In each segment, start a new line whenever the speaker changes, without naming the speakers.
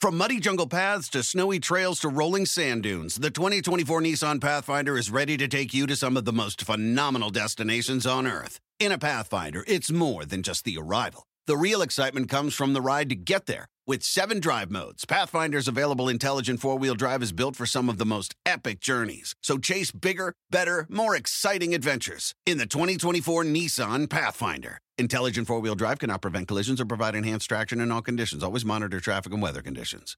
From muddy jungle paths to snowy trails to rolling sand dunes, the 2024 Nissan Pathfinder is ready to take you to some of the most phenomenal destinations on Earth. In a Pathfinder, it's more than just the arrival. The real excitement comes from the ride to get there. With seven drive modes, Pathfinder's available intelligent four wheel drive is built for some of the most epic journeys. So chase bigger, better, more exciting adventures in the 2024 Nissan Pathfinder. Intelligent four wheel drive cannot prevent collisions or provide enhanced traction in all conditions. Always monitor traffic and weather conditions.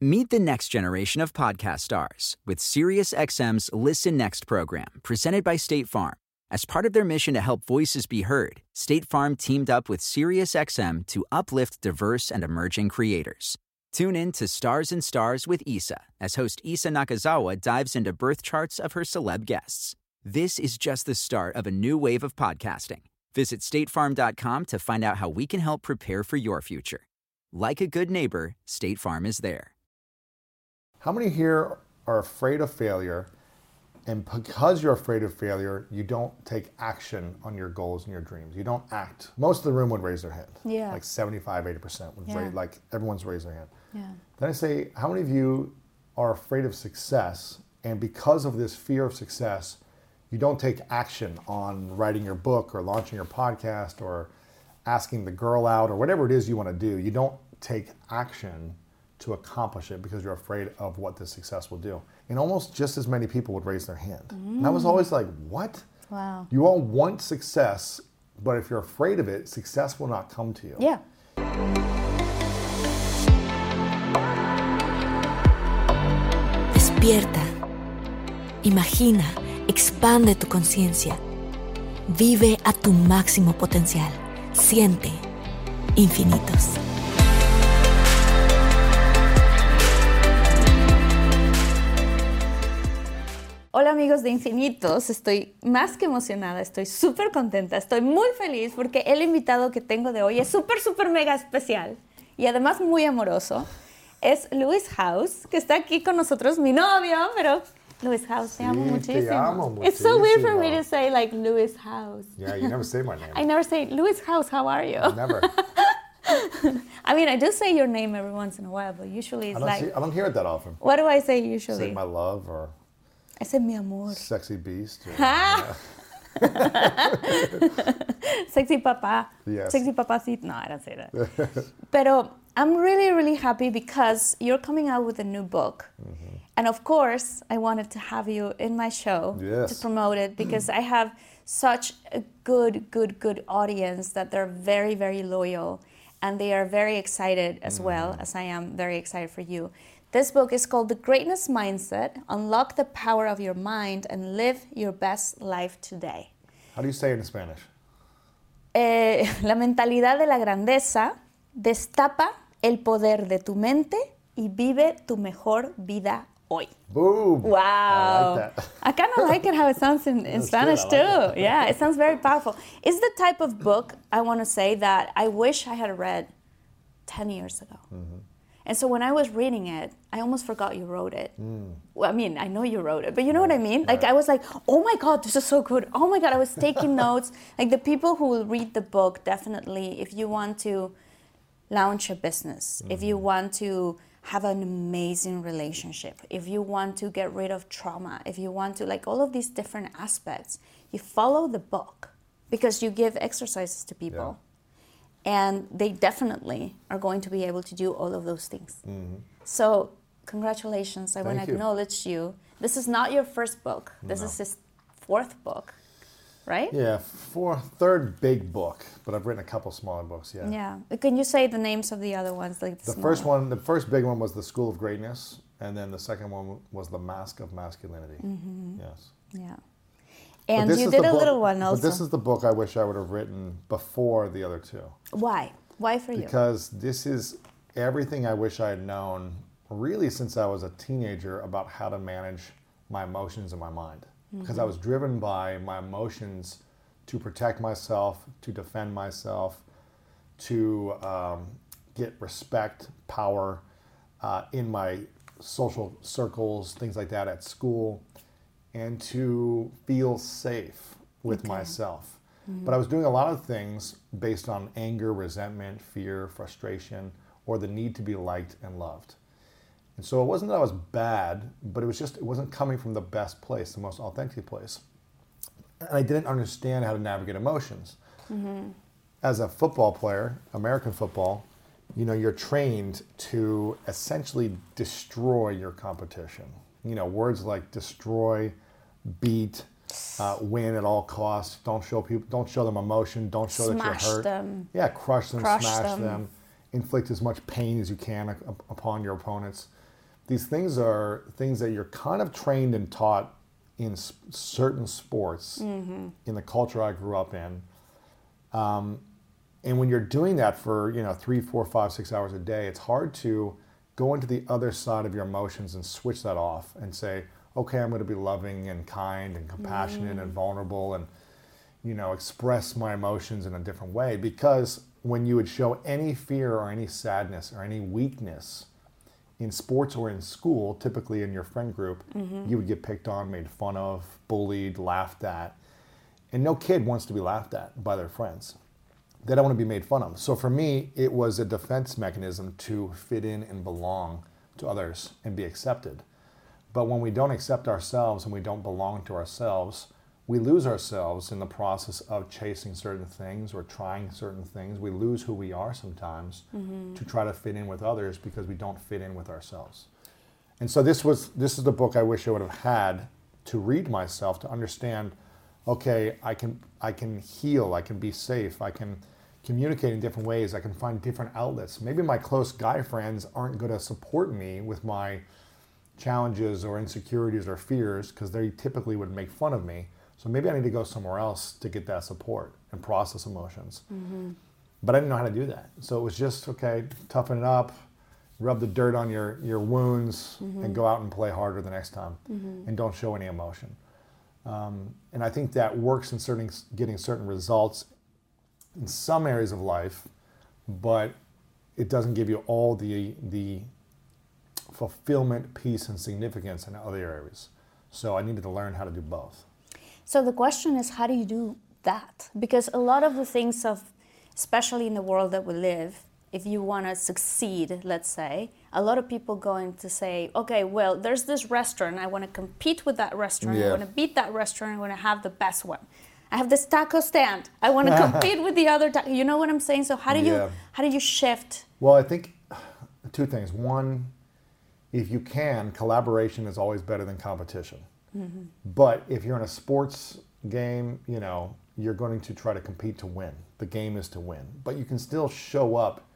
Meet the next generation of podcast stars with SiriusXM's Listen Next program, presented by State Farm. As part of their mission to help voices be heard, State Farm teamed up with SiriusXM to uplift diverse and emerging creators. Tune in to Stars and Stars with Isa as host Isa Nakazawa dives into birth charts of her celeb guests. This is just the start of a new wave of podcasting. Visit statefarm.com to find out how we can help prepare for your future. Like a good neighbor, State Farm is there.
How many here are afraid of failure? And because you're afraid of failure, you don't take action on your goals and your dreams. You don't act. Most of the room would raise their hand.
Yeah.
Like 75, 80% would
Yeah.
raise, like everyone's raised their hand.
Yeah.
Then I say, how many of you are afraid of success? And because of this fear of success, you don't take action on writing your book or launching your podcast or asking the girl out or whatever it is you want to do. You don't take action to accomplish it because you're afraid of what the success will do. And almost just as many people would raise their hand. And I was always like, what?
Wow.
You all want success, but if you're afraid of it, success will not come to you.
Yeah.
Despierta. Imagina, expande tu conciencia. Vive a tu máximo potencial. Siente infinitos.
Hola amigos de Infinitos, estoy más que emocionada, estoy súper contenta, estoy muy feliz porque el invitado que tengo de hoy es súper, súper mega especial y además muy amoroso. Es Luis House, que está aquí con nosotros, mi novio, pero Lewis Howes, te amo
Sí, te
muchísimo.
amo
It's so weird for me to say like Lewis Howes.
Yeah, you never say my name.
I never say, Lewis Howes, how are you?
Never.
I mean, I do say your name every once in a while, but usually it's
don't,
like,
see, I don't hear it that often.
what do I say usually?
Say my love or
I say mi amor.
sexy beast. Or,
Ah. Sexy papa.
Yes.
Sexy papacito. No, I don't say that. Pero I'm really, really happy because you're coming out with a new book.
Mm-hmm.
And of course, I wanted to have you in my show to promote it because I have such a good, good, good audience that they're very, very loyal and they are very excited as well as I am very excited for you. This book is called The Greatness Mindset Unlock the Power of Your Mind and Live Your Best Life Today.
How do you say it in Spanish?
Eh, la mentalidad de la grandeza destapa el poder de tu mente y vive tu mejor vida hoy.
Boom.
Wow.
I like.
I kind of like it how it sounds in, in Spanish
good, like
too. Yeah, it sounds very powerful. It's the type of book I want to say that I wish I had read 10 years ago.
Mm-hmm.
And so when I was reading it, I almost forgot you wrote it.
Mm.
Well, I mean, I know you wrote it, but you know what I mean? Like, I was like, oh my God, this is so good. Oh my God, I was taking notes. Like, the people who will read the book, definitely, if you want to launch a business, if you want to have an amazing relationship, if you want to get rid of trauma, if you want to, like, all of these different aspects, you follow the book because you give exercises to people. And they definitely are going to be able to do all of those things. Mm-hmm. So, congratulations. I want to acknowledge you. This is not your first book, this is his fourth book, right?
Yeah, for third big book, but I've written a couple smaller books. Yeah.
Yeah. Can you say the names of the other ones? Like
The
small
first one, the first big one was the School of Greatness, and then the second one was the Mask of Masculinity. Mm-hmm. Yes.
Yeah. And you did a
book-
little one also.
But this is the book I wish I would have written before the other two.
Why? Why for you?
because this is everything I wish I had known really since I was a teenager about how to manage my emotions and my mind. Because I was driven by my emotions to protect myself, to defend myself, to um, get respect, power uh, in my social circles, things like that at school, and to feel safe with myself. But I was doing a lot of things based on anger, resentment, fear, frustration, or the need to be liked and loved. And so it wasn't that I was bad, but it was just, it wasn't coming from the best place, the most authentic place. And I didn't understand how to navigate emotions. As a football player, American football, you know, you're trained to essentially destroy your competition. You know, words like destroy, beat, uh, win at all costs. Don't show people, don't show them emotion. Don't show that you're hurt.
them.
Yeah, crush them,
Crush
smash
them.
them. inflict as much pain as you can upon your opponents. These things are things that you're kind of trained and taught in s- certain sports
Mm-hmm.
in the culture I grew up in. Um, and when you're doing that for you know three, four, five, six hours a day, it's hard to go into the other side of your emotions and switch that off and say, okay, I'm going to be loving and kind and compassionate and vulnerable and you know express my emotions in a different way. Because when you would show any fear or any sadness or any weakness in sports or in school, typically in your friend group, mm-hmm. you would get picked on, made fun of, bullied, laughed at. And no kid wants to be laughed at by their friends. They don't want to be made fun of. So for me, it was a defense mechanism to fit in and belong to others and be accepted. But when we don't accept ourselves and we don't belong to ourselves, we lose ourselves in the process of chasing certain things or trying certain things. We lose who we are sometimes mm-hmm. to try to fit in with others because we don't fit in with ourselves. And so this was this is the book I wish I would have had to read myself to understand okay, I can I can heal, I can be safe, I can communicate in different ways, I can find different outlets. Maybe my close guy friends aren't going to support me with my challenges or insecurities or fears because they typically would make fun of me. So maybe I need to go somewhere else to get that support and process emotions. Mm-hmm. But I didn't know how to do that. So it was just okay, toughen it up, rub the dirt on your, your wounds, and mm-hmm. go out and play harder the next time. Mm-hmm. And don't show any emotion. Um, and I think that works in certain getting certain results in some areas of life, but it doesn't give you all the the fulfillment, peace, and significance in other areas. So I needed to learn how to do both.
So the question is, how do you do that? Because a lot of the things of, especially in the world that we live, if you want to succeed, let's say, a lot of people going to say, okay, well, there's this restaurant. I want to compete with that restaurant. I want to beat that restaurant. I want to have the best one. I have this taco stand. I want to compete with the other. Ta- you know what I'm saying? So how do you how do you shift?
Well, I think two things. One, if you can, collaboration is always better than competition. Mm-hmm. But if you're in a sports game, you know, you're going to try to compete to win. The game is to win. But you can still show up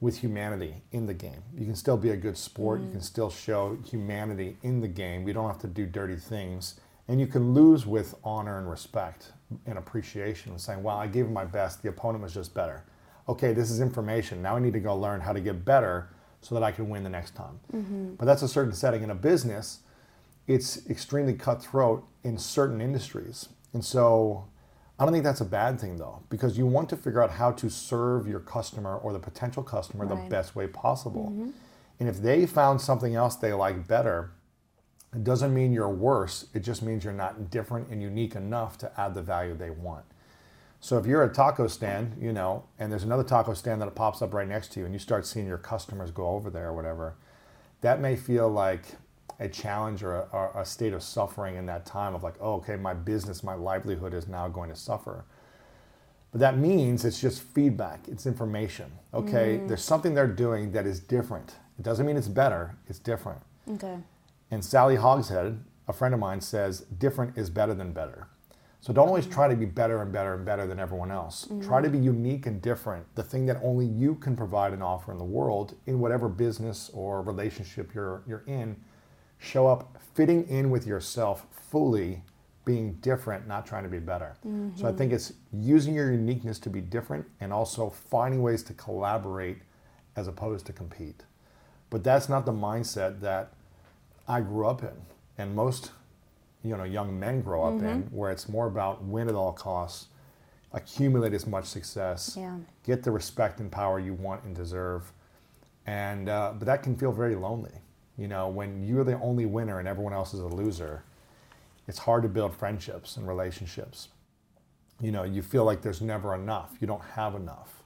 with humanity in the game. You can still be a good sport. You can mm-hmm. still show humanity in the game. You don't have to do dirty things. And you can lose with honor and respect and appreciation, and saying, wow, I gave my best. The opponent was just better. Okay, this is information. Now I need to go learn how to get better so that I can win the next time. Mm-hmm. But that's a certain setting. In a business, it's extremely cutthroat in certain industries. And so I don't think that's a bad thing though, because you want to figure out how to serve your customer or the potential customer the best way possible. Mm-hmm. And if they found something else they like better, it doesn't mean you're worse. It just means you're not different and unique enough to add the value they want. So if you're a taco stand, you know, and there's another taco stand that pops up right next to you, and you start seeing your customers go over there or whatever, that may feel like a challenge or a, a state of suffering in that time of like, oh, okay, my business, my livelihood is now going to suffer. But that means it's just feedback, it's information. Okay, mm. there's something they're doing that is different. It doesn't mean it's better, it's different.
Okay.
And Sally Hogshead, a friend of mine, says different is better than better. So don't always try to be better and better and better than everyone else. Mm. Try to be unique and different, the thing that only you can provide and offer in the world in whatever business or relationship you're, you're in. Show up fitting in with yourself fully, being different, not trying to be better. So I think it's using your uniqueness to be different and also finding ways to collaborate as opposed to compete. But that's not the mindset that I grew up in, and most you know young men grow up in, where it's more about win at all costs, accumulate as much success,
Yeah.
get the respect and power you want and deserve, and uh, but that can feel very lonely. You know, when you're the only winner and everyone else is a loser, it's hard to build friendships and relationships. You know, you feel like there's never enough. You don't have enough.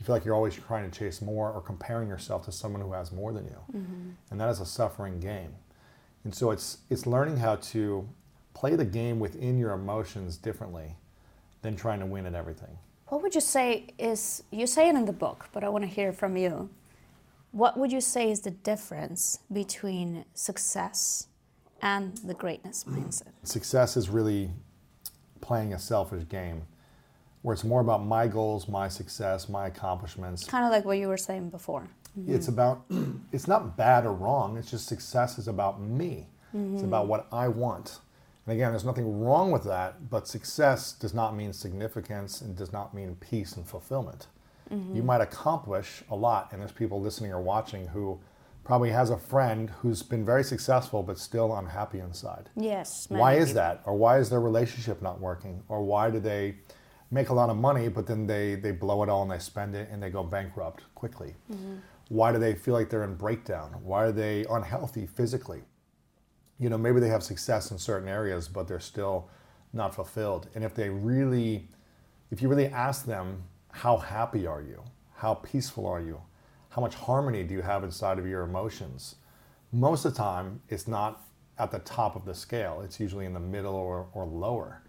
You feel like you're always trying to chase more or comparing yourself to someone who has more than you. Mm-hmm. And that is a suffering game. And so it's it's learning how to play the game within your emotions differently than trying to win at everything.
What would you say is, you say it in the book, but I want to hear from you. What would you say is the difference between success and the greatness mindset?
Success is really playing a selfish game where it's more about my goals, my success, my accomplishments.
Kind of like what you were saying before. Mm-hmm.
It's about, it's not bad or wrong. It's just success is about me. It's mm-hmm. about what I want. And again, there's nothing wrong with that, but success does not mean significance and does not mean peace and fulfillment. You might accomplish a lot, and there's people listening or watching who probably has a friend who's been very successful but still unhappy inside.
Yes.
Why is
people.
that? Or why is their relationship not working? Or why do they make a lot of money but then they, they blow it all and they spend it and they go bankrupt quickly? Why do they feel like they're in breakdown? Why are they unhealthy physically? You know, maybe they have success in certain areas but they're still not fulfilled. And if they really, if you really ask them, how happy are you? How peaceful are you? How much harmony do you have inside of your emotions? Most of the time, it's not at the top of the scale. It's usually in the middle or, or lower.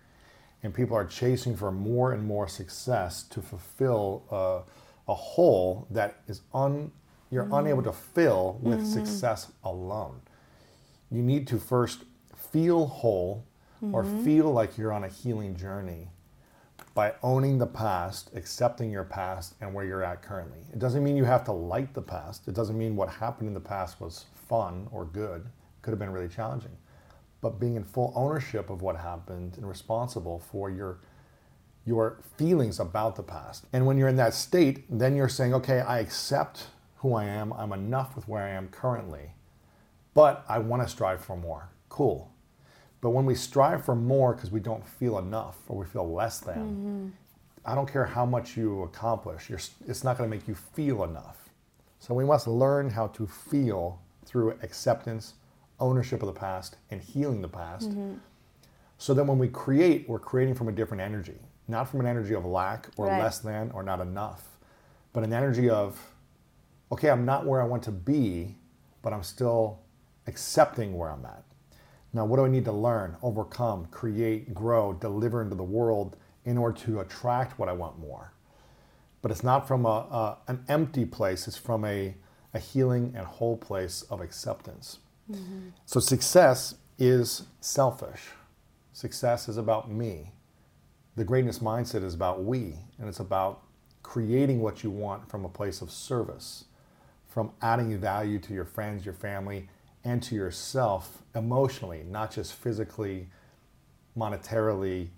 And people are chasing for more and more success to fulfill uh, a hole that is un, you're unable to fill with success alone. You need to first feel whole or feel like you're on a healing journey by owning the past, accepting your past and where you're at currently. It doesn't mean you have to like the past. It doesn't mean what happened in the past was fun or good. It could have been really challenging. But being in full ownership of what happened and responsible for your your feelings about the past. And when you're in that state, then you're saying, okay, I accept who I am. I'm enough with where I am currently. But I want to strive for more. Cool. But when we strive for more because we don't feel enough or we feel less than, mm-hmm. I don't care how much you accomplish, it's not going to make you feel enough. So we must learn how to feel through acceptance, ownership of the past, and healing the past. Mm-hmm. So then when we create, we're creating from a different energy, not from an energy of lack or
Right.
less than or not enough, but an energy of, okay, I'm not where I want to be, but I'm still accepting where I'm at. Now, what do I need to learn, overcome, create, grow, deliver into the world in order to attract what I want more? But it's not from a, a, an empty place, it's from a, a healing and whole place of acceptance. Mm-hmm. So, success is selfish. Success is about me. The greatness mindset is about we, and it's about creating what you want from a place of service, from adding value to your friends, your family, and to yourself emotionally, not just physically, monetarily,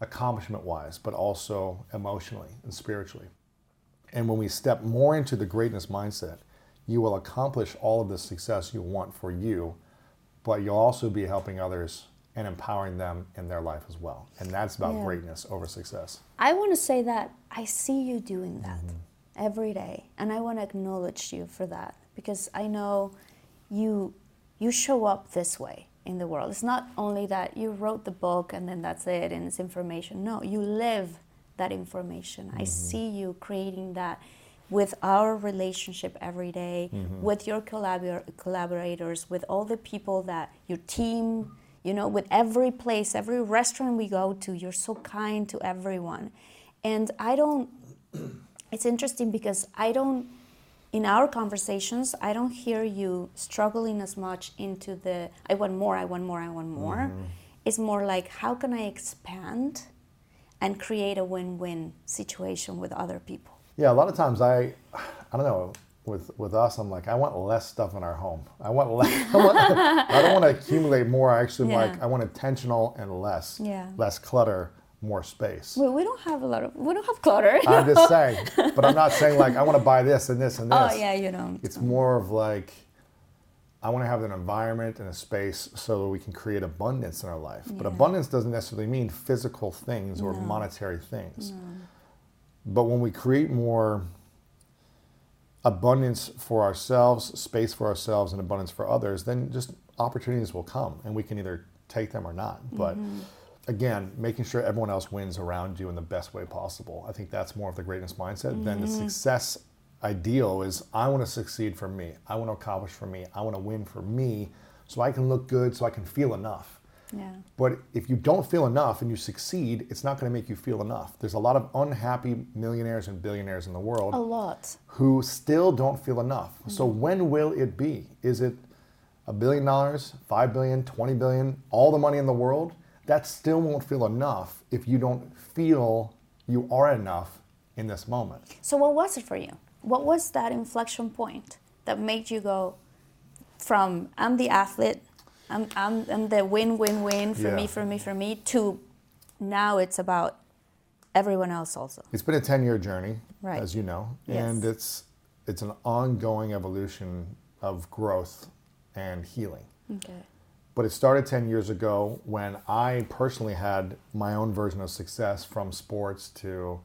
accomplishment wise, but also emotionally and spiritually. And when we step more into the greatness mindset, you will accomplish all of the success you want for you, but you'll also be helping others and empowering them in their life as well. And that's about
Yeah.
greatness over success.
I want to say that I see you doing that mm-hmm. every day, and I want to acknowledge you for that because I know you you show up this way in the world. It's not only that you wrote the book and then that's it and it's information. No, you live that information. I mm-hmm. see you creating that with our relationship every day, mm-hmm. with your collabor- collaborators, with all the people that your team, you know, with every place, every restaurant we go to, you're so kind to everyone. And I don't, it's interesting because I don't, in our conversations, I don't hear you struggling as much into the, I want more, I want more, I want more. Mm-hmm. It's more like, how can I expand and create a win win situation with other people?
Yeah, a lot of times I, I don't know, with with us, I'm like, I want less stuff in our home. I want less. I, want, I don't want to accumulate more. I actually
Yeah.
like, I want intentional and less,
Yeah.
less clutter, more space.
We, we don't have a lot of, we don't have clutter.
I'm just saying, but I'm not saying like I want to buy this and this and oh, this.
oh, yeah, you know.
It's more of like I want to have an environment and a space so that we can create abundance in our life. But abundance doesn't necessarily mean physical things or monetary things. But when we create more abundance for ourselves, space for ourselves, and abundance for others, then just opportunities will come and we can either take them or not. But mm-hmm. Again, making sure everyone else wins around you in the best way possible. I think that's more of the greatness mindset than the mm-hmm. success ideal is I want to succeed for me. I want to accomplish for me. I want to win for me so I can look good, so I can feel enough.
Yeah.
But if you don't feel enough and you succeed, it's not going to make you feel enough. There's a lot of unhappy millionaires and billionaires in the world
A lot.
who still don't feel enough. Mm-hmm. So when will it be? Is it a billion dollars, five billion, 20 billion, all the money in the world? That still won't feel enough if you don't feel you are enough in this moment.
So what was it for you? What was that inflection point that made you go from I'm the athlete, I'm, I'm, I'm the win, win, win for me, for me, for me, to now it's about everyone else also.
It's been a 10 year journey,
Right.
as you know,
Yes.
and it's it's an ongoing evolution of growth and healing.
Okay.
But it started 10 years ago when I personally had my own version of success from sports to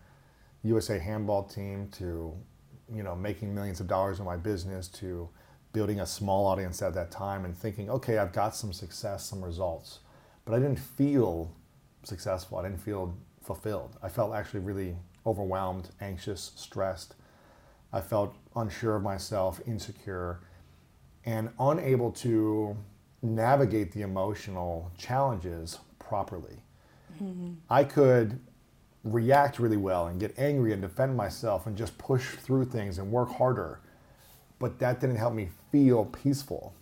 USA handball team to you know making millions of dollars in my business to building a small audience at that time and thinking okay I've got some success some results. But I didn't feel successful. I didn't feel fulfilled. I felt actually really overwhelmed anxious stressed. I felt unsure of myself insecure and unable to navigate the emotional challenges properly. Mm-hmm. I could react really well and get angry and defend myself and just push through things and work harder, but that didn't help me feel peaceful.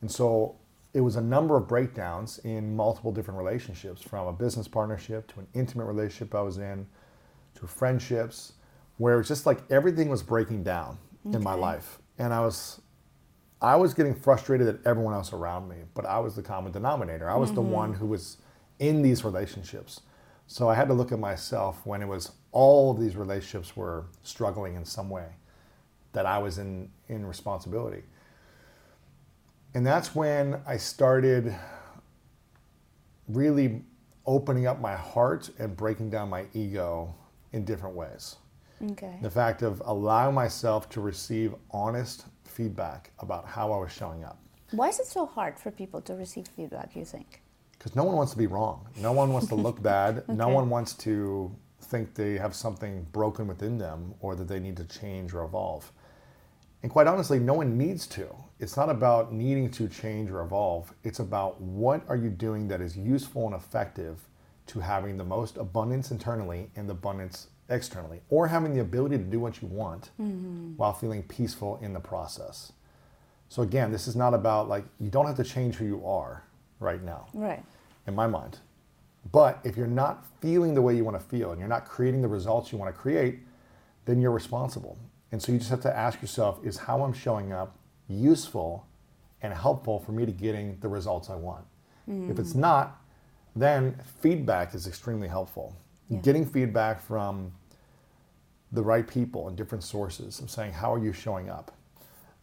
And so it was a number of breakdowns in multiple different relationships from a business partnership to an intimate relationship I was in to friendships where it was just like everything was breaking down in my life. And I was I was getting frustrated at everyone else around me, but I was the common denominator. I was the mm-hmm. one who was in these relationships. So I had to look at myself when it was all of these relationships were struggling in some way that I was in in responsibility. And that's when I started really opening up my heart and breaking down my ego in different ways.
Okay.
The fact of allowing myself to receive honest feedback about how I was showing up.
Why is it so hard for people to receive feedback, you think?
Because no one wants to be wrong. No one wants to look bad. No one wants to think they have something broken within them or that they need to change or evolve. And quite honestly, no one needs to. It's not about needing to change or evolve. It's about what are you doing that is useful and effective to having the most abundance internally and the abundance externally, or having the ability to do what you want mm-hmm. while feeling peaceful in the process. So again, this is not about like you don't have to change who you are right now
Right.
in my mind. But if you're not feeling the way you want to feel and you're not creating the results you want to create, then you're responsible. And so you just have to ask yourself is how I'm showing up useful and helpful for me to getting the results I want? If it's mm. not, then feedback is extremely helpful. Getting feedback from the right people and different sources of saying how are you showing up?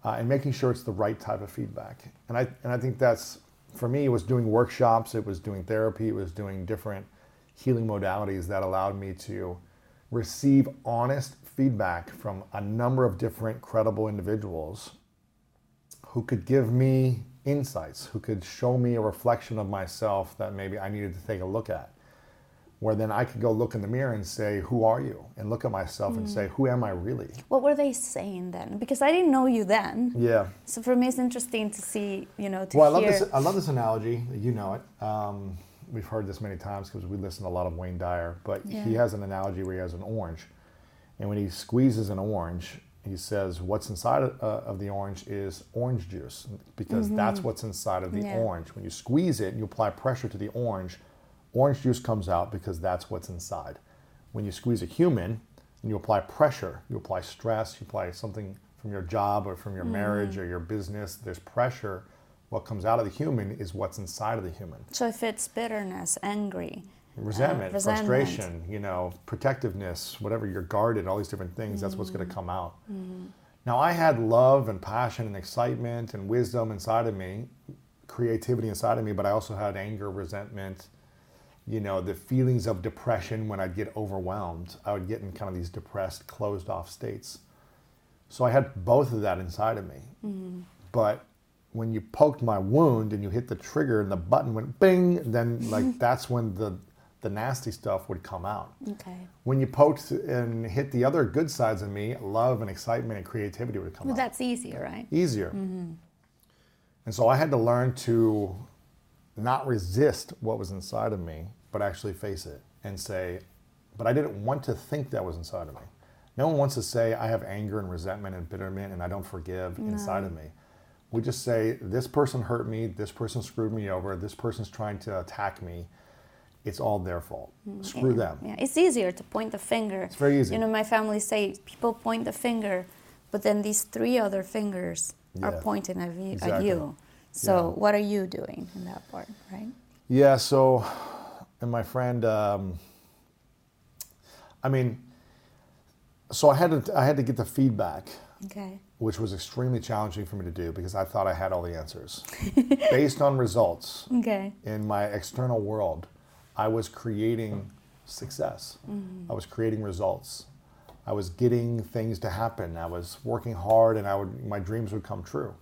Uh, and making sure it's the right type of feedback. And I, and I think that's for me it was doing workshops it was doing therapy it was doing different healing modalities that allowed me to receive honest feedback from a number of different credible individuals who could give me insights who could show me a reflection of myself that maybe i needed to take a look at where then I could go look in the mirror and say, Who are you? And look at myself and say, Who am I really?
What were they saying then? Because I didn't know you then.
Yeah.
So for me, it's interesting to see, you know, to
Well, I love
hear.
this. I love this analogy. You know it. Um, we've heard this many times because we listen to a lot of Wayne Dyer. But he has an analogy where he has an orange, and when he squeezes an orange, he says, "What's inside of, uh, of the orange is orange juice because that's what's inside of the
Mm-hmm. Yeah.
orange. When you squeeze it, and you apply pressure to the orange, orange juice comes out because that's what's inside. When you squeeze a human and you apply pressure, you apply stress, you apply something from your job or from your mm-hmm. marriage or your business, there's pressure. What comes out of the human is what's inside of the human.
so if it's bitterness, angry, uh,
Resentment,
uh, resentment.
frustration, you know, protectiveness, whatever you're guarded, all these different things, that's what's going to mm-hmm. come out. Mm-hmm. Now, I had love and passion and excitement and wisdom inside of me, creativity inside of me, but I also had anger, resentment, you know, the feelings of depression when I'd get overwhelmed. I would get in kind of these depressed, closed off states. So I had both of that inside of me. Mm-hmm. But when you poked my wound and you hit the trigger and the button went bing, then like that's when the the nasty stuff would come out.
Okay.
When you poked and hit the other good sides of me, love and excitement and creativity would come
Well,
out.
that's easier, right?
Easier. Mm-hmm. And so I had to learn to not resist what was inside of me, but actually face it and say, but I didn't want to think that was inside of me. No one wants to say, I have anger and resentment and bitterment and I don't forgive inside of me. We just say, this person hurt me, this person screwed me over, this person's trying to attack me. It's all their fault. Mm, Screw them.
Yeah, it's easier to point the finger. It's
very easy.
You know, my family say people point the finger, but then these three other fingers are pointing at you. At
Exactly.
you. So
Yeah.
what are you doing in that part, right?
Yeah, so, and my friend, um, I mean, so I had to I had to get the feedback,
Okay.
which was extremely challenging for me to do because I thought I had all the answers, based on results
Okay.
in my external world. I was creating success. I was creating results. I was getting things to happen. I was working hard, and I would my dreams would come true.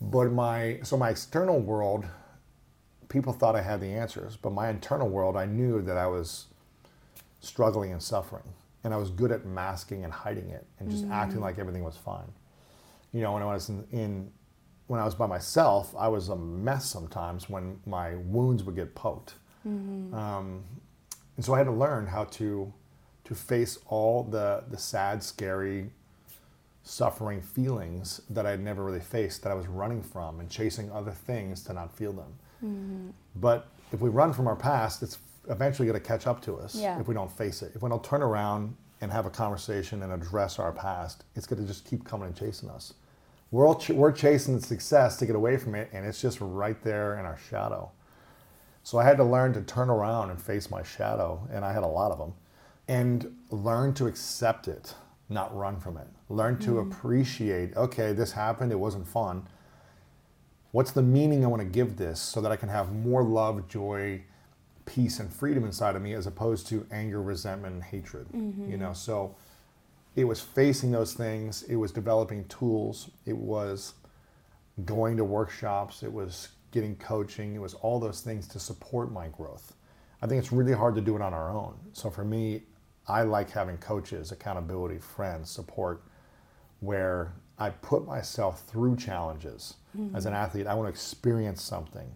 But my so my external world, people thought I had the answers, but my internal world, I knew that I was struggling and suffering, and I was good at masking and hiding it and just acting like everything was fine. You know, when I was in, in when I was by myself, I was a mess sometimes when my wounds would get poked. Um, and so I had to learn how to to face all the the sad, scary, suffering feelings that I'd never really faced that I was running from and chasing other things to not feel them. Mm-hmm. But if we run from our past, it's eventually going to catch up to us
Yeah.
if we don't face it. If we don't turn around and have a conversation and address our past, it's going to just keep coming and chasing us. We're all ch- we're chasing success to get away from it, and it's just right there in our shadow. So I had to learn to turn around and face my shadow, and I had a lot of them, and learn to accept it, not run from it. Learn to mm-hmm. appreciate, okay, this happened, it wasn't fun. What's the meaning I want to give this so that I can have more love, joy, peace, and freedom inside of me as opposed to anger, resentment, and hatred? You mm-hmm. know, so it was facing those things, it was developing tools, it was going to workshops, it was getting coaching, it was all those things to support my growth. I think it's really hard to do it on our own. So for me, I like having coaches, accountability, friends, support, where I put myself through challenges. As an athlete, I want to experience something.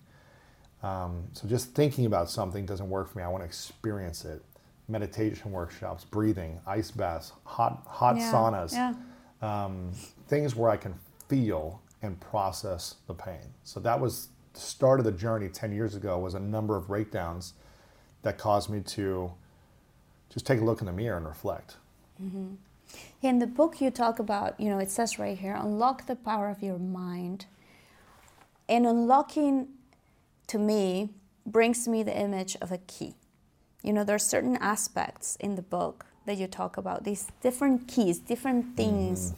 Um, so just thinking about something doesn't work for me. I want to experience it. Meditation workshops, breathing, ice baths, hot hot
Yeah,
saunas
Yeah.
um, things where I can feel and process the pain. So that was the start of the journey 10 years ago was a number of breakdowns that caused me to just take a look in the mirror and reflect.
In the book, you talk about, you know, it says right here, unlock the power of your mind. And unlocking, to me, brings me the image of a key. You know, there are certain aspects in the book that you talk about, these different keys, different mm-hmm. things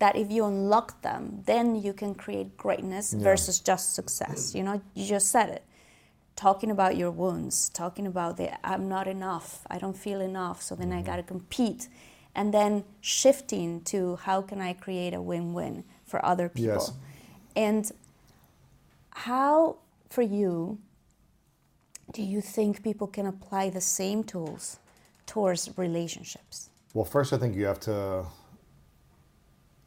that if you unlock them, then you can create greatness versus just success. You know, you just said it. Talking about your wounds, talking about the I'm not enough, I don't feel enough, so then I mm-hmm. gotta compete. And then shifting to how can I create a win win for other people.
Yes.
And how, for you, do you think people can apply the same tools towards relationships?
Well, first, I think you have to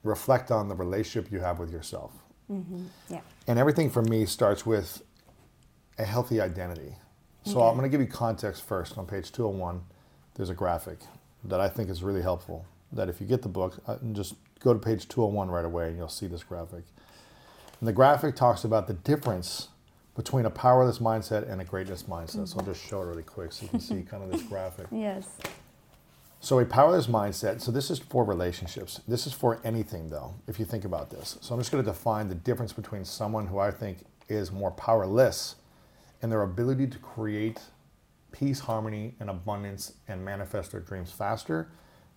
reflect on the relationship you have with yourself. Mm-hmm.
Yeah.
And everything for me starts with a healthy identity. So I'm going to give you context first. On page 201, there's a graphic that I think is really helpful. That if you get the book, uh, just go to page 201 right away and you'll see this graphic. And the graphic talks about the difference between a powerless mindset and a greatness mindset. So I'll just show it really quick so you can see kind of this graphic.
Yes.
So a powerless mindset. So this is for relationships. This is for anything, though. If you think about this, so I'm just going to define the difference between someone who I think is more powerless in their ability to create peace, harmony, and abundance and manifest their dreams faster,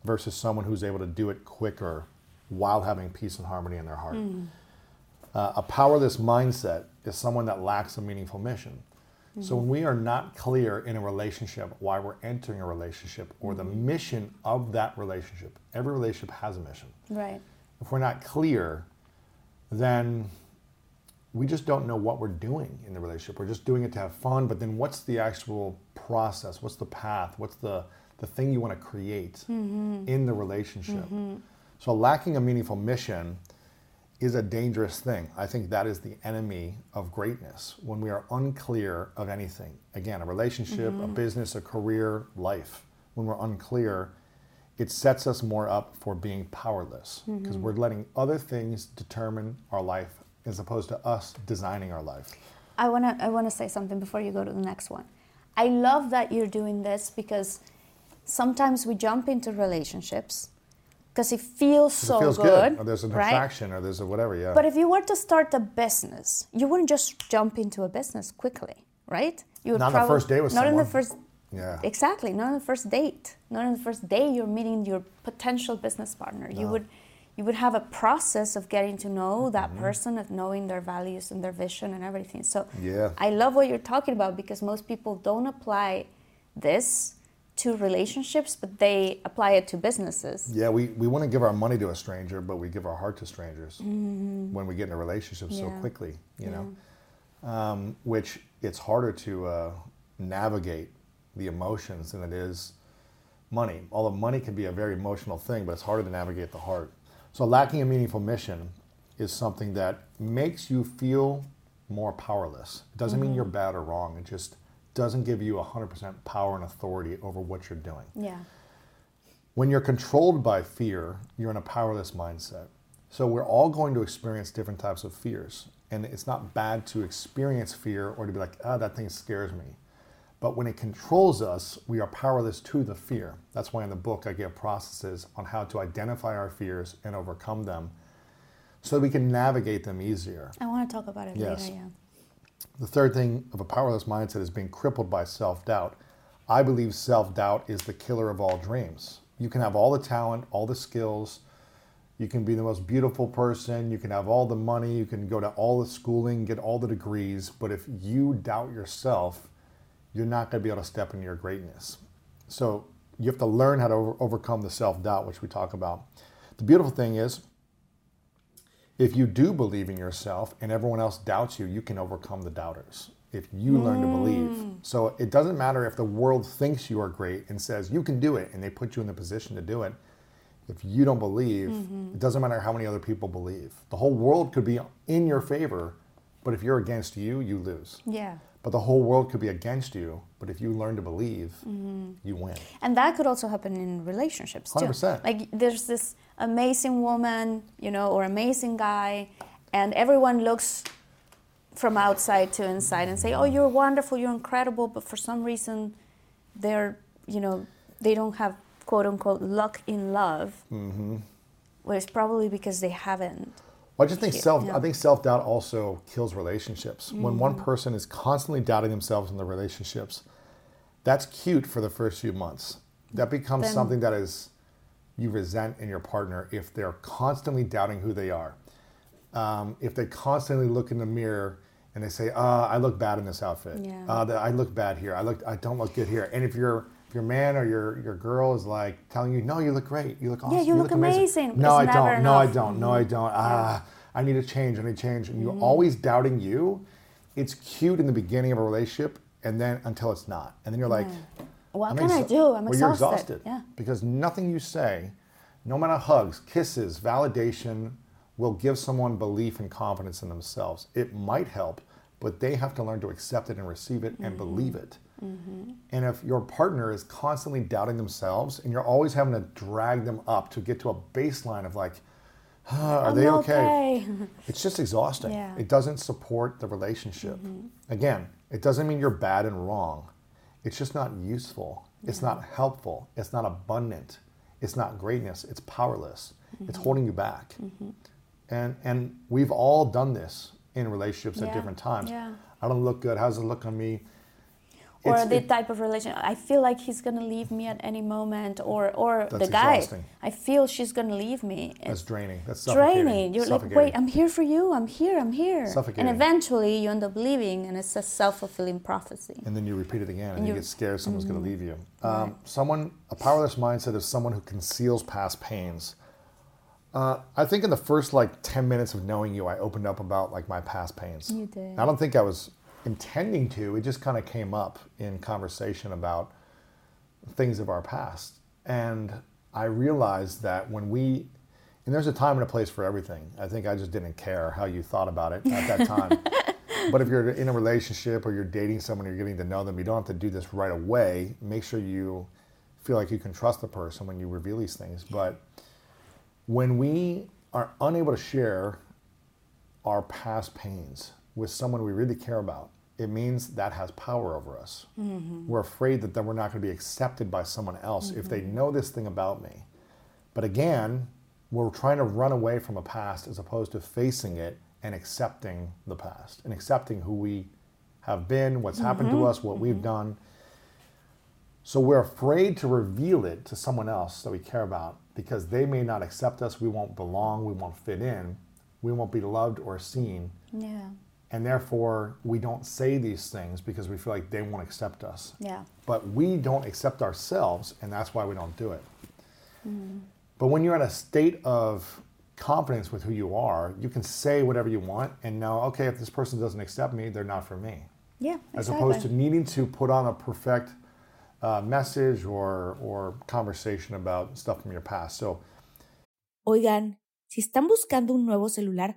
versus someone who's able to do it quicker while having peace and harmony in their heart. Mm. Uh, a powerless mindset is someone that lacks a meaningful mission. So when we are not clear in a relationship why we're entering a relationship or the mm. mission of that relationship, every relationship has a mission.
Right.
If we're not clear, then we just don't know what we're doing in the relationship. We're just doing it to have fun, but then what's the actual process? What's the path? What's the the thing you want to create mm-hmm. in the relationship? Mm-hmm. So lacking a meaningful mission is a dangerous thing. I think that is the enemy of greatness when we are unclear of anything. Again, a relationship, a mm-hmm. business, a career, life. When we're unclear, it sets us more up for being powerless because we're letting other things determine our life as opposed to us designing our life.
I wanna I wanna say something before you go to the next one. I love that you're doing this because sometimes we jump into relationships because it feels so
it feels
good,
good, or there's an
right?
attraction, or there's a whatever. Yeah.
But if you were to start a business, you wouldn't just jump into a business quickly, right? You would
Not on the first day with
not in the first
yeah.
exactly not on the first date, not on the first day you're meeting your potential business partner. You would you would have a process of getting to know that
Mm-hmm.
person, of knowing their values and their vision and everything. So
Yeah.
I love what you're talking about because most people don't apply this to relationships, but they apply it to businesses.
Yeah, we, we want to give our money to a stranger, but we give our heart to strangers when we get in a relationship so
Mm-hmm. Yeah.
quickly, you know, um, which it's harder to uh, navigate the emotions than it is money. Although money can be a very emotional thing, but it's harder to navigate the heart. So lacking a meaningful mission is something that makes you feel more powerless. It doesn't mean you're bad or wrong. It just doesn't give you 100% power and authority over what you're doing.
Yeah.
When you're controlled by fear, you're in a powerless mindset. So we're all going to experience different types of fears. And it's not bad to experience fear or to be like, ah, that thing scares me. But when it controls us, we are powerless to the fear. That's why in the book I give processes on how to identify our fears and overcome them so we can navigate them easier.
I want to talk about it
Yes.
later, yeah.
The third thing of a powerless mindset is being crippled by self doubt. I believe self doubt is the killer of all dreams. You can have all the talent, all the skills, you can be the most beautiful person, you can have all the money, you can go to all the schooling, get all the degrees, but if you doubt yourself, you're not going to be able to step into your greatness. So you have to learn how to over- overcome the self doubt, which we talk about. The beautiful thing is, if you do believe in yourself and everyone else doubts you, you can overcome the doubters. If you learn to believe. Mm. So it doesn't matter if the world thinks you are great and says you can do it and they put you in the position to do it. If you don't believe, mm-hmm. it doesn't matter how many other people believe. The whole world could be in your favor, but if you're against you, you lose.
Yeah.
But the whole world could be against you, but if you learn to believe,
Mm-hmm.
you win.
And that could also happen in relationships too.
100%.
Like there's this amazing woman, you know, or amazing guy, and everyone looks from outside to inside and say, "Oh, you're wonderful, you're incredible," but for some reason, they're, you know, they don't have quote unquote luck in love. Mm-hmm. Well, it's probably because they haven't.
Well, I just think self.
yeah.
I think self doubt also kills relationships. When one
Mm.
person is constantly doubting themselves in the relationships, that's cute for the first few months. That becomes
Then-
something that is you resent in your partner if they're constantly doubting who they are. Um, if they constantly look in the mirror and they say, uh, "I look bad in this outfit.
Yeah.
Uh, I look bad here. I look. I don't look good here." And if your if your man or your your girl is like telling you, "No, you look great. You look awesome.
Yeah, you look amazing," but
No, I don't. No, I don't. No, I don't. Ah, I need to change. I need to change. And you're
Mm-hmm.
always doubting you. It's cute in the beginning of a relationship, and then until it's not, and then you're like,
What
I'm
can I do? I'm
well, you're
exhausted.
exhausted.
Yeah.
Because nothing you say, no matter hugs, kisses, validation, will give someone belief and confidence in themselves. It might help, but they have to learn to accept it and receive it and believe it. Mm-hmm. And if your partner is constantly doubting themselves and you're always having to drag them up to get to a baseline of like, "Ah, are
I'm
they okay?
okay.
It's just exhausting.
Yeah.
It doesn't support the relationship. Mm-hmm. Again, it doesn't mean you're bad and wrong. It's just not useful. It's not helpful. It's not abundant. It's not greatness. It's powerless. It's mm-hmm. holding you back. And and we've all done this in relationships at different times.
Yeah.
I don't look good. How's it look on me?
Or
It's-
the
it-
type of relation i feel like he's gonna leave me at any moment or or the guy
exhausting.
i feel she's gonna leave me
That's
it's
draining. That's suffocating.
draining you're like wait i'm here for you i'm here i'm here
Suffocating.
and eventually you end up leaving and it's a self-fulfilling prophecy
and then you repeat it again and, you
you-
get scared someone's going to leave you um, someone a powerless mindset is someone who conceals past pains Uh, I think in the first like 10 minutes of knowing you, I opened up about like my past pains.
You did.
I don't think I was intending to. It just kind of came up in conversation about things of our past. And I realized that when we, and there's a time and a place for everything. I think I just didn't care how you thought about it at that time. but if you're in a relationship or you're dating someone, you're getting to know them, you don't have to do this right away. Make sure you feel like you can trust the person when you reveal these things. But when we are unable to share our past pains with someone we really care about, it means that has power over us. Mm-hmm. We're afraid that then we're not going to be accepted by someone else if they mm-hmm. know this thing about me. But again, we're trying to run away from a past as opposed to facing it and accepting the past and accepting who we have been, what's happened to mm-hmm. us, what we've done. So we're afraid to reveal it to someone else that we care about because they may not accept us, we won't belong, we won't fit in, we won't be loved or seen.
Yeah.
And therefore, we don't say these things because we feel like they won't accept us.
Yeah.
But we don't accept ourselves, and that's why we don't do it. But when you're in a state of confidence with who you are, you can say whatever you want and know, okay, if this person doesn't accept me, they're not for me.
Yeah. Exactly.
As opposed to needing to put on a perfect uh, message or, or conversation about stuff from your past. So
Oigan, si están buscando un nuevo celular,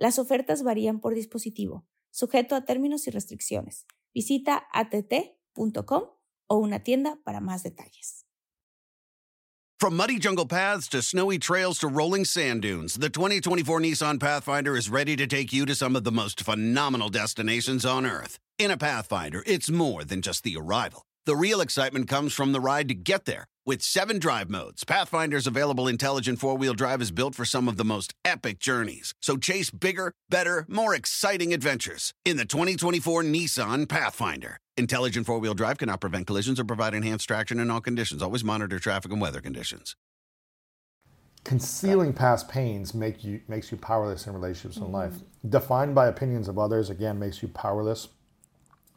Las ofertas varían por dispositivo, sujeto a términos y restricciones. Visita att.com o una tienda para más detalles.
From muddy jungle paths to snowy trails to rolling sand dunes, the 2024 Nissan Pathfinder is ready to take you to some of the most phenomenal destinations on Earth. In a Pathfinder, it's more than just the arrival. The real excitement comes from the ride to get there. With seven drive modes, Pathfinder's available intelligent four wheel drive is built for some of the most epic journeys. So chase bigger, better, more exciting adventures in the 2024 Nissan Pathfinder. Intelligent four wheel drive cannot prevent collisions or provide enhanced traction in all conditions. Always monitor traffic and weather conditions.
concealing past pains make you makes you powerless in relationships in life. Mm-hmm. Defined by opinions of others again makes you powerless.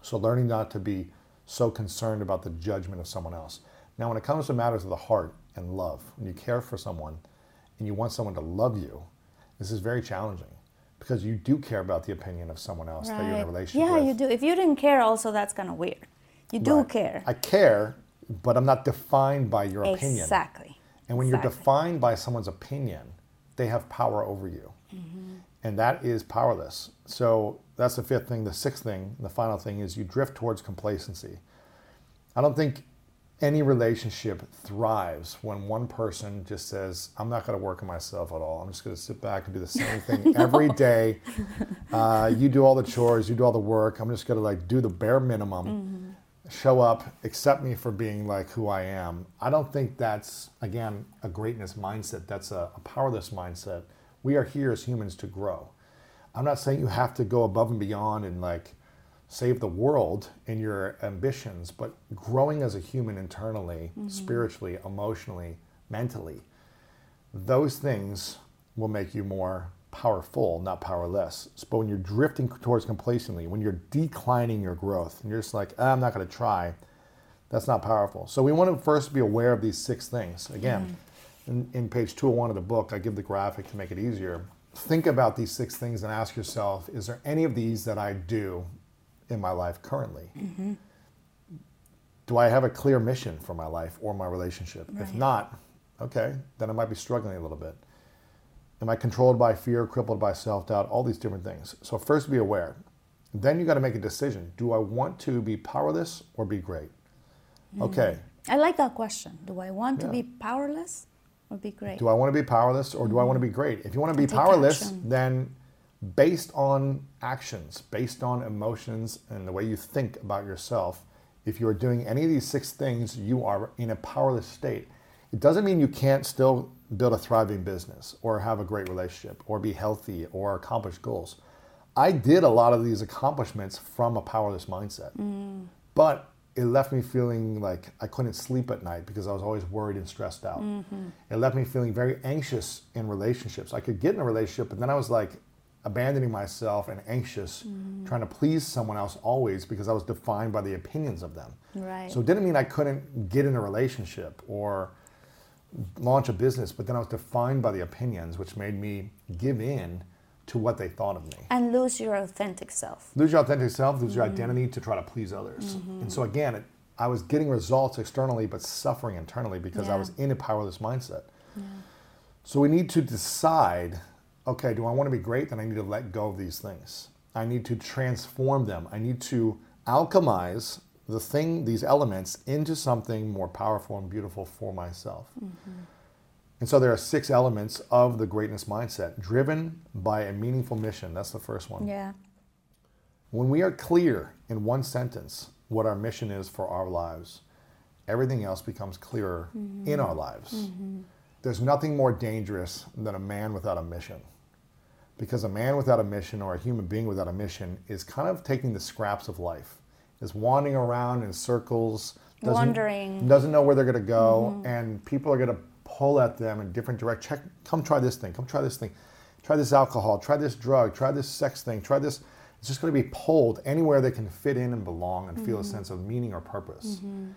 So learning not to be so concerned about the judgment of someone else. Now when it comes to matters of the heart and love, when you care for someone and you want someone to love you, this is very challenging because you do care about the opinion of someone else that you're in a
Right.
relationship
Yeah,
with.
you do. If you didn't care, also that's kind of weird. You do
Right.
care.
I care, but I'm not defined by your opinion.
Exactly.
And when you're defined by someone's opinion, they have power over you.
Mm-hmm.
And that is powerless. So that's the fifth thing. The sixth thing, the final thing is you drift towards complacency. I don't think any relationship thrives when one person just says, I'm not going to work on myself at all. I'm just going to sit back and do the same thing every day. Uh, you do all the chores, you do all the work. I'm just going to like do the bare minimum show up, accept me for being like who I am. I don't think that's again a greatness mindset. That's a, a powerless mindset. We are here as humans to grow. I'm not saying you have to go above and beyond and like save the world in your ambitions, but growing as a human internally, spiritually, emotionally, mentally, those things will make you more powerful, not powerless. But when you're drifting towards complacency, when you're declining your growth, and you're just like, "Ah, I'm not going to try, that's not powerful. So we want to first be aware of these six things. Again, in, in page 201 of the book, I give the graphic to make it easier. Think about these six things and ask yourself, is there any of these that I do in my life currently? Do I have a clear mission for my life or my relationship? If not, okay, then I might be struggling a little bit. Am I controlled by fear, crippled by self doubt? All these different things. So, first be aware. Then you got to make a decision. Do I want to be powerless or be great? Mm-hmm. Okay.
I like that question. Do I want to be powerless or be great?
Do I want to be powerless or do I want to be mm. great? If you want to be
take
powerless,
action.
then based on actions, based on emotions and the way you think about yourself, if you are doing any of these six things, you are in a powerless state. It doesn't mean you can't still build a thriving business or have a great relationship or be healthy or accomplish goals. I did a lot of these accomplishments from a powerless mindset. Mm. But it left me feeling like I couldn't sleep at night because I was always worried and stressed out. Mm-hmm. It left me feeling very anxious in relationships. I could get in a relationship, but then I was like abandoning myself and anxious, mm-hmm. trying to please someone else always because I was defined by the opinions of them.
Right.
So it didn't mean I couldn't get in a relationship or launch a business, but then I was defined by the opinions, which made me give in to what they thought of me.
and lose your authentic self.
Lose your authentic self, lose your mm-hmm. identity to try to please others. Mm-hmm. And so again, it, I was getting results externally, but suffering internally because I was in a powerless mindset. So we need to decide, okay, do I want to be great? Then I need to let go of these things. I need to transform them. I need to alchemize the thing, these elements, into something more powerful and beautiful for myself. Mm-hmm. And so there are six elements of the greatness mindset driven by a meaningful mission. That's the first one.
Yeah.
When we are clear in one sentence what our mission is for our lives, everything else becomes clearer mm-hmm. in our lives. Mm-hmm. There's nothing more dangerous than a man without a mission. Because a man without a mission or a human being without a mission is kind of taking the scraps of life, is wandering around in circles, doesn't,
Wandering.
doesn't know where they're going to go, mm-hmm. and people are going to pull at them in different directions. Check, come try this thing, come try this thing, try this alcohol, try this drug, try this sex thing, try this. It's just going to be pulled anywhere they can fit in and belong and feel a mm-hmm. sense of meaning or purpose. Mm-hmm.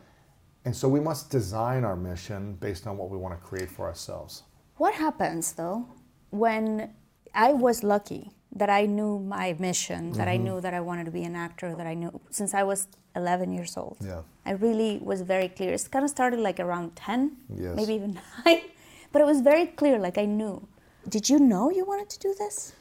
And so we must design our mission based on what we want to create for ourselves.
What happens though when I was lucky that I knew my mission, that
Mm-hmm.
I knew that I wanted to be an actor, that I knew since I was 11 years old.
Yeah.
I really was very clear. It kind of started like around 10,
Yes.
maybe even 9, but it was very clear, like I knew. Did you know you wanted to do this?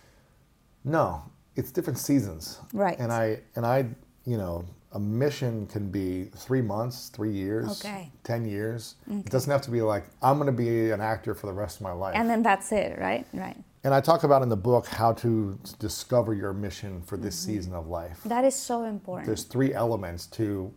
No, it's different seasons.
Right.
And I and I, you know, a mission can be three months, three years,
Okay.
ten years. It doesn't have to be like I'm going to be an actor for the rest of my life.
And then that's it, right? Right.
And I talk about in the book how to discover your mission for this mm-hmm. season of life.
That is so important.
There's three elements to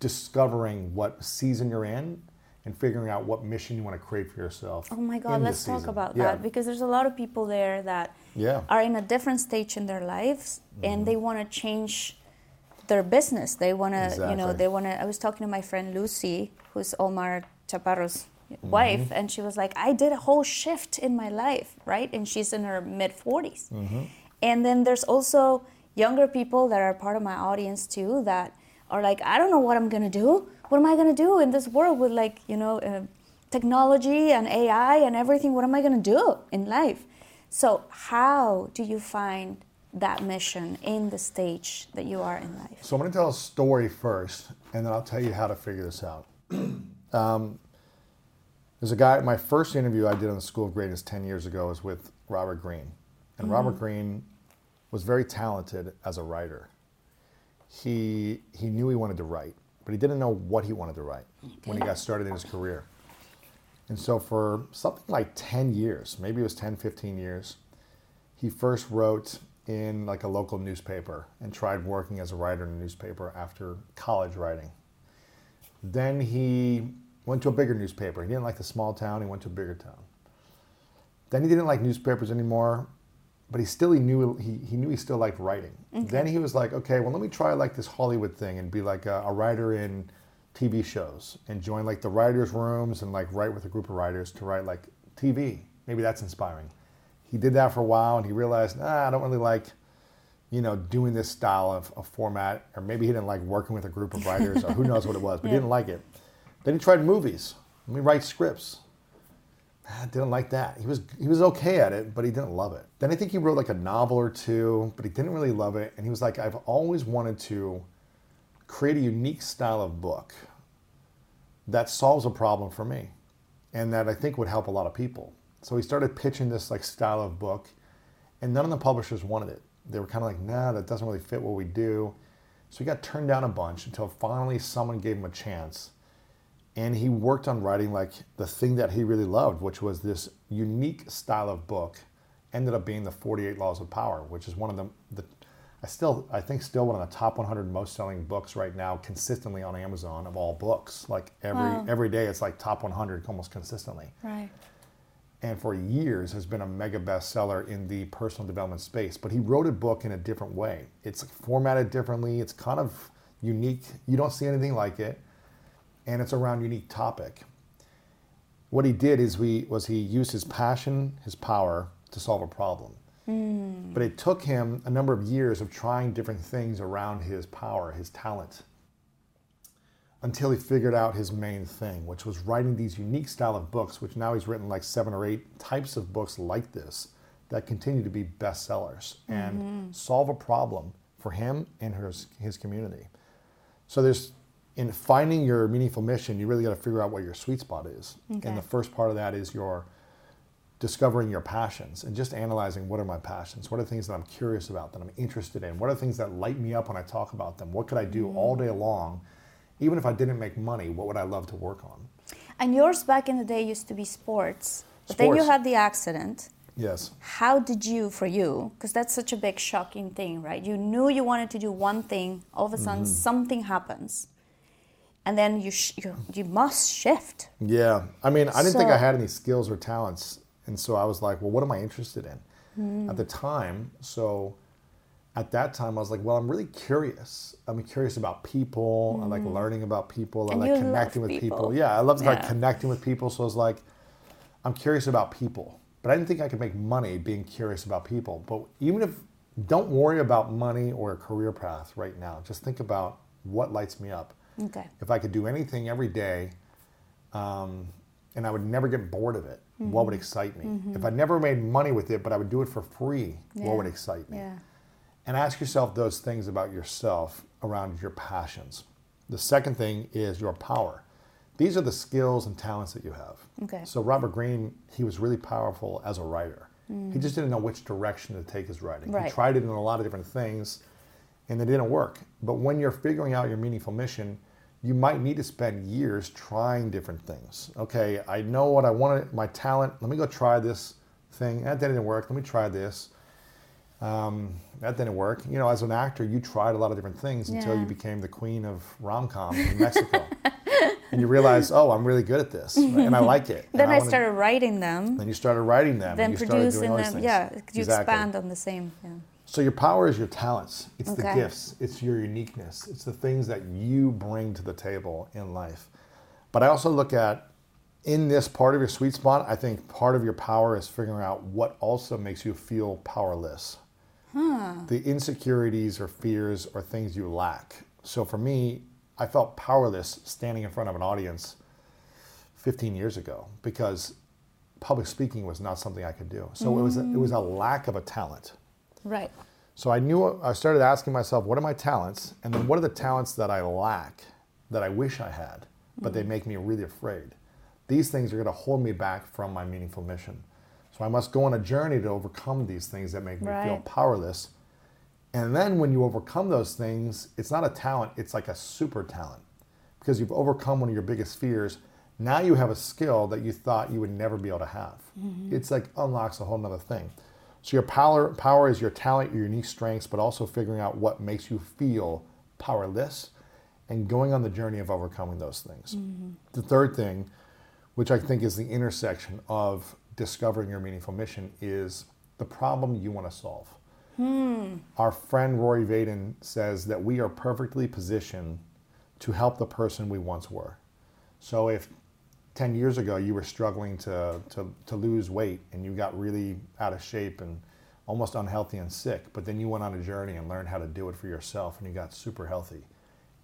discovering what season you're in and figuring out what mission you want to create for yourself.
Oh my God, let's talk about
Yeah.
that because there's a lot of people there that
Yeah.
are in a different stage in their lives and they mm-hmm. want to change their business. They want to, you know, they want to. I was talking to my friend Lucy, who's Omar Chaparro's wife, and she was like, I did a whole shift in my life, right? And she's in her mid 40s. And then there's also younger people that are part of my audience too that are like, I don't know what I'm gonna do. What am I gonna do in this world with like, you know, uh, technology and AI and everything? What am I gonna do in life? So, how do you find that mission in the stage that you are in life?
So I'm going to tell a story first, and then I'll tell you how to figure this out. um, there's a guy. My first interview I did on the School of Greatness ten years ago was with Robert Greene, and mm-hmm. Robert Greene was very talented as a writer. He he knew he wanted to write, but he didn't know what he wanted to write when he got started in his career. And so for something like 10 years, maybe it was 10, 15 years, he first wrote in like a local newspaper and tried working as a writer in a newspaper after college writing. Then he went to a bigger newspaper. He didn't like the small town, he went to a bigger town. Then he didn't like newspapers anymore, but he still he knew he, he knew he still liked writing. Then he was like, okay, well let me try like this Hollywood thing and be like a, a writer in TV shows and join like the writers' rooms and like write with a group of writers to write like TV. Maybe that's inspiring. He did that for a while and he realized, nah, I don't really like, you know, doing this style of, of format. Or maybe he didn't like working with a group of writers or who knows what it was, but he didn't like it. Then he tried movies. Let me write scripts. Ah, I didn't like that. He was he was okay at it, but he didn't love it. Then I think he wrote like a novel or two, but he didn't really love it. And he was like, I've always wanted to create a unique style of book that solves a problem for me and that I think would help a lot of people. So he started pitching this like style of book, and none of the publishers wanted it. They were kind of like, nah, that doesn't really fit what we do. So he got turned down a bunch until finally someone gave him a chance. And he worked on writing like the thing that he really loved, which was this unique style of book. Ended up being the 48 Laws of Power, which is one of the, the I still I think still one of the top 100 most selling books right now consistently on Amazon of all books. Like every
Wow.
every day it's like top 100 almost consistently.
Right.
and for years has been a mega bestseller in the personal development space. But he wrote a book in a different way. It's formatted differently. It's kind of unique. You don't see anything like it, and it's around unique topic. What he did is we was he used his passion, his power to solve a problem. Hmm. But it took him a number of years of trying different things around his power, his talent, until he figured out his main thing, which was writing these unique style of books, which now he's written like seven or eight types of books like this that continue to be bestsellers and mm-hmm. solve a problem for him and his, his community. So there's in finding your meaningful mission, you really got to figure out what your sweet spot is.
Okay.
And the first part of that is your discovering your passions and just analyzing what are my passions what are the things that i'm curious about that i'm interested in what are the things that light me up when i talk about them what could i do all day long even if i didn't make money what would i love to work on
And yours back in the day used to be sports, but then you had the accident.
yes
How did you, for you, because that's such a big shocking thing, right? You knew you wanted to do one thing, all of a sudden
Mm-hmm.
something happens, and then you, sh- you you must shift.
yeah. I mean i didn't think i had any skills or talents. And so i was like well what am i interested in? At the time so at that time i was like well i'm really curious. I'm curious about people. I like learning about people.
Mm. And
i like connecting with people.
people.
yeah i love like
Yeah.
connecting with people. So i was like i'm curious about people. But i didn't think i could make money being curious about people. But even if don't worry about money or a career path right now. Just think about what lights me up
Okay.
if I could do anything every day, um, and I would never get bored of it, what would mm-hmm. excite me? Mm-hmm. If I never made money with it, but I would do it for free, what would excite me?
Yeah.
And ask yourself those things about yourself around your passions. The second thing is your power. These are the skills and talents that you have.
Okay.
So Robert Greene, he was really powerful as a writer. He mm. just didn't know which direction to take his writing.
Right.
He tried it in a lot of different things, and it didn't work. But when you're figuring out your meaningful mission, you might need to spend years trying different things. Okay, I know what I wanted, my talent. Let me go try this thing. That didn't work. Let me try this. Um, that didn't work. You know, as an actor, you tried a lot of different things until you became the queen of rom com in Mexico. and you realize, oh, I'm really good at this, and I like it.
Then I
wanna-
started writing them,
Then you started writing them.
then
and you started doing
producing them. Yeah, you
Exactly.
expand on the same. Yeah.
So your power is your talents. It's the gifts. It's your uniqueness. It's the things that you bring to the table in life. But I also look at in this part of your sweet spot, I think part of your power is figuring out what also makes you feel powerless. Hmm. The insecurities or fears or things you lack. So for me, I felt powerless standing in front of an audience 15 years ago because public speaking was not something I could do. So it was a, it was mm. a lack of a talent.
Right.
So I knew I started asking myself, what are my talents? And then what are the talents that I lack that I wish I had, but they mm-hmm. make me really afraid? These things are going to hold me back from my meaningful mission. So I must go on a journey to overcome these things that make me feel powerless. And then when you overcome those things, it's not a talent, it's like a super talent. Because you've overcome one of your biggest fears. Now you have a skill that you thought you would never be able to have. Mm-hmm. It's like unlocks a whole nother thing. So your power power is your talent, your unique strengths, but also figuring out what makes you feel powerless and going on the journey of overcoming those things. Mm-hmm. The third thing, which I think is the intersection of discovering your meaningful mission, is the problem you want to solve. Hmm. Our friend Rory Vaden says that we are perfectly positioned to help the person we once were. So if 10 years ago you were struggling to, to, to lose weight and you got really out of shape and almost unhealthy and sick, but then you went on a journey and learned how to do it for yourself and you got super healthy,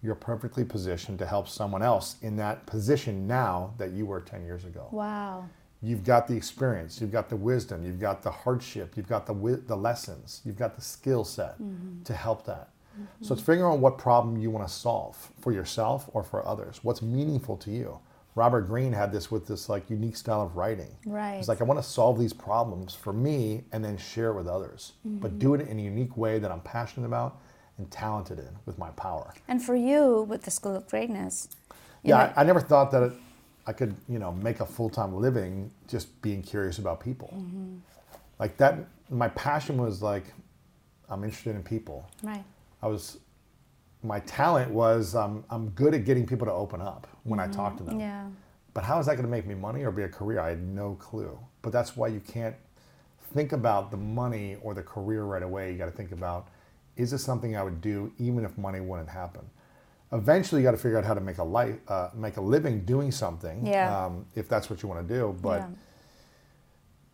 you're perfectly positioned to help someone else in that position now that you were 10 years ago.
Wow.
You've got the experience, you've got the wisdom, you've got the hardship, you've got the wi- the lessons, you've got the skill set mm-hmm. to help that. So mm-hmm. it's figuring out what problem you want to solve for yourself or for others. What's meaningful to you. Robert Greene had this with this like unique style of writing.
Right.
It's like I want to solve these problems for me and then share with others, but do it in a unique way that I'm passionate about and talented in with my power.
And for you, with the School of Greatness,
Yeah,
know-
I, I never thought that it, I could, you know, make a full time living just being curious about people.
Mm-hmm.
Like that, my passion was like, I'm interested in people.
right.
I was, my talent was um, I'm good at getting people to open up when I talk to them.
Mm-hmm. Yeah.
But how is that going to make me money or be a career? I had no clue. but that's why you can't think about the money or the career right away. You got to think about is this something I would do even if money wouldn't happen? Eventually, you got to figure out how to make a life, uh, make a living doing something,
Yeah.
um, if that's what you want to do. But
Yeah.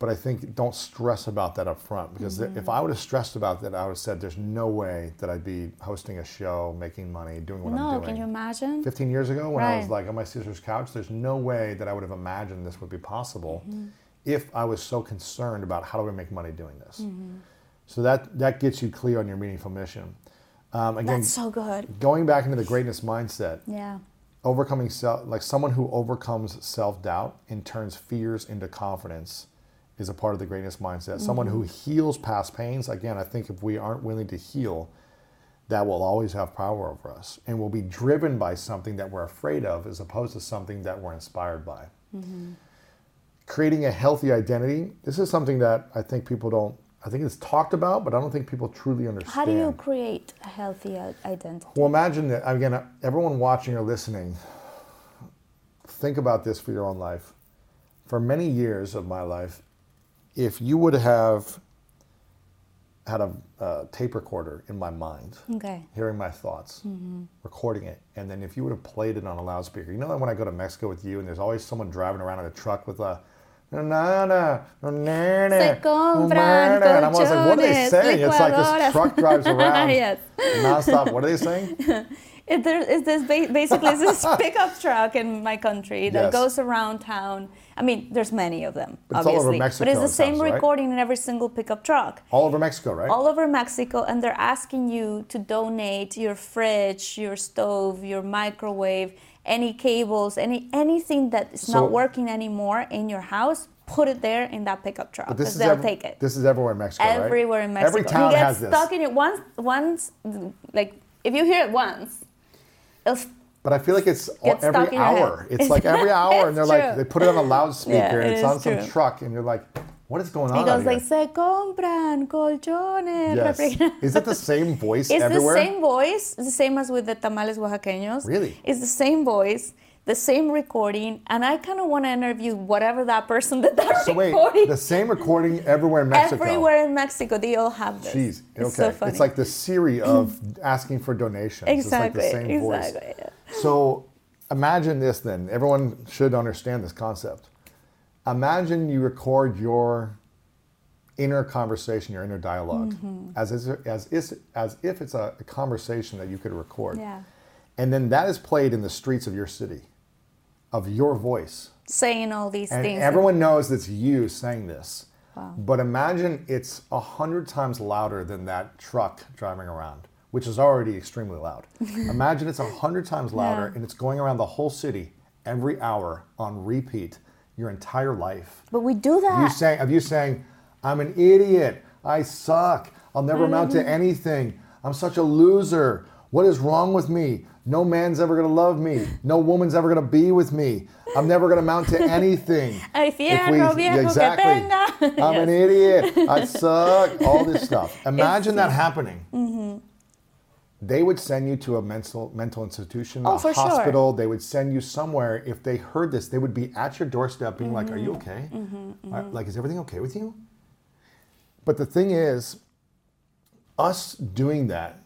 But I think don't stress about that up front because
Mm-hmm.
if I would have stressed about that, I would have said there's no way that I'd be hosting a show, making money, doing what I'm doing."
No, can you imagine?
15 years ago when I was like on my sister's couch, there's no way that I would have imagined this would be possible
Mm-hmm.
if I was so concerned about how do I make money doing this.
Mm-hmm.
So that that gets you clear on your meaningful mission. Um, again,
That's so good.
going back into the greatness mindset,
Yeah.
overcoming self, like someone who overcomes self doubt and turns fears into confidence, is a part of the greatness mindset. Mm-hmm. Someone who heals past pains. Again, I think if we aren't willing to heal, that will always have power over us and will be driven by something that we're afraid of as opposed to something that we're inspired by. Mm-hmm. Creating a healthy identity. This is something that I think people don't. I think it's talked about, but I don't think people truly understand.
How do you create a healthy identity?
Well, imagine that again. Everyone watching or listening, think about this for your own life. For many years of my life, if you would have had a, uh tape recorder in my mind,
Okay.
hearing my thoughts, recording it, and then if you would have played it on a loudspeaker, you know when I go to Mexico with you, and there's always someone driving around in a truck with a na na na na na
Se compran
and I'm always like, what are they saying? It's like this truck drives around
Yes.
nonstop. What are they saying?
It, there is this ba- basically it's this pickup truck in my country that
Yes.
goes around town. I mean, there's many of them,
it's all over
obviously,
Mexico,
but it's the same
sounds, right?
recording in every single pickup truck,
All over Mexico, right?
all over Mexico, and they're asking you to donate your fridge, your stove, your microwave, any cables, any anything that is
So-
not working anymore in your house. Put it there in that pickup truck
But this
because
is
they'll
ev-
take it.
This is everywhere in Mexico, right?
everywhere in Mexico.
Every town
you get
has this.
stuck in it once. Once, like if you hear it once, it'll
But I feel like it's all- every
in your head.
hour. It's like every hour, and they're
It's
like they put it on a loudspeaker,
Yeah, it
it's on some truck, and you're like, what is going on?
Goes
out
like, se compran colchones.
Yes. Is it the same voice
It's
everywhere?
the same voice, the same as with the tamales oaxaqueños.
Really?
It's the same voice, the same recording, and I kind of want to interview whatever that person did that
So wait,
recording.
the same recording everywhere in Mexico.
Everywhere in Mexico, they all have this.
Jeez.
It's
okay.
so.
It's like the Siri of asking for donations.
exactly,
It's like the same voice.
exactly.
So imagine this then. Everyone should understand this concept. Imagine you record your inner conversation, your inner dialog
Mm-hmm.
as, is, as, is, as if it's a, a conversation that you could record.
Yeah.
And then that is played in the streets of your city, of your voice.
Saying all these
And
things.
everyone knows it's you saying this. But imagine it's a hundred times louder than that truck driving around, which is already extremely loud. imagine it's a hundred times louder
Yeah.
and it's going around the whole city every hour on repeat your entire life.
but we do that.
You saying of you saying, I'm an idiot, I suck, I'll never amount to mm-hmm. anything, I'm such a loser. What is wrong with me? No man's ever gonna love me. No woman's ever gonna be with me. I'm never gonna amount to anything.
Ay,
If
fierro viejo que
exactly.
tenga.
I'm an idiot. I suck. All this stuff. Imagine that happening.
Mm-hmm.
They would send you to a mental mental institution,
Oh,
a
for sure.
hospital. They would send you somewhere. If they heard this, they would be at your doorstep, being like, "Are
Mm-hmm.
you okay? Are- like, is everything okay with you?" But the thing is, us doing that,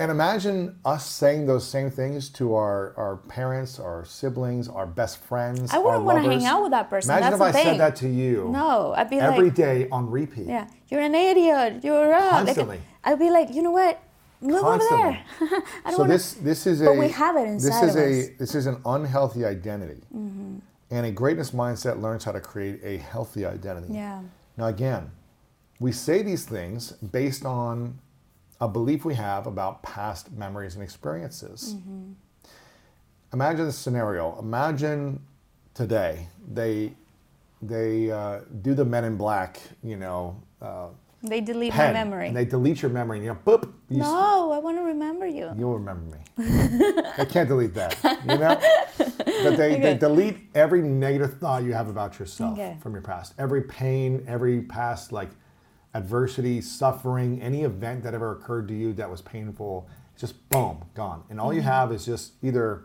and imagine us saying those same things to our, our parents, our siblings, our best friends.
I wouldn't
our
wanna hang out with that person.
Imagine
That's
if I
thing.
said that to you.
No, I'd be
every
like,
day on repeat.
yeah, you're an idiot. You're up.
Constantly.
Like, I'd be like, you know what? Move
Constantly.
over there. I don't
So
wanna,
this this is a
But we have it inside
this is a
us.
This is an unhealthy identity, mm-hmm. and a greatness mindset learns how to create a healthy identity.
Yeah.
Now again, we say these things based on a belief we have about past memories and experiences.
Mm-hmm.
Imagine this scenario. Imagine today they they uh, do the Men in Black, you know. Uh,
They delete
pen,
my memory.
and they delete your memory, and you know, boop, you
no, I want to remember you.
You'll remember me. they can't delete that, you know? But they, they delete every negative thought you have about yourself
Okay.
from your past. Every pain, every past like adversity, suffering, any event that ever occurred to you that was painful, just boom, gone. And all you
Mm-hmm.
have is just either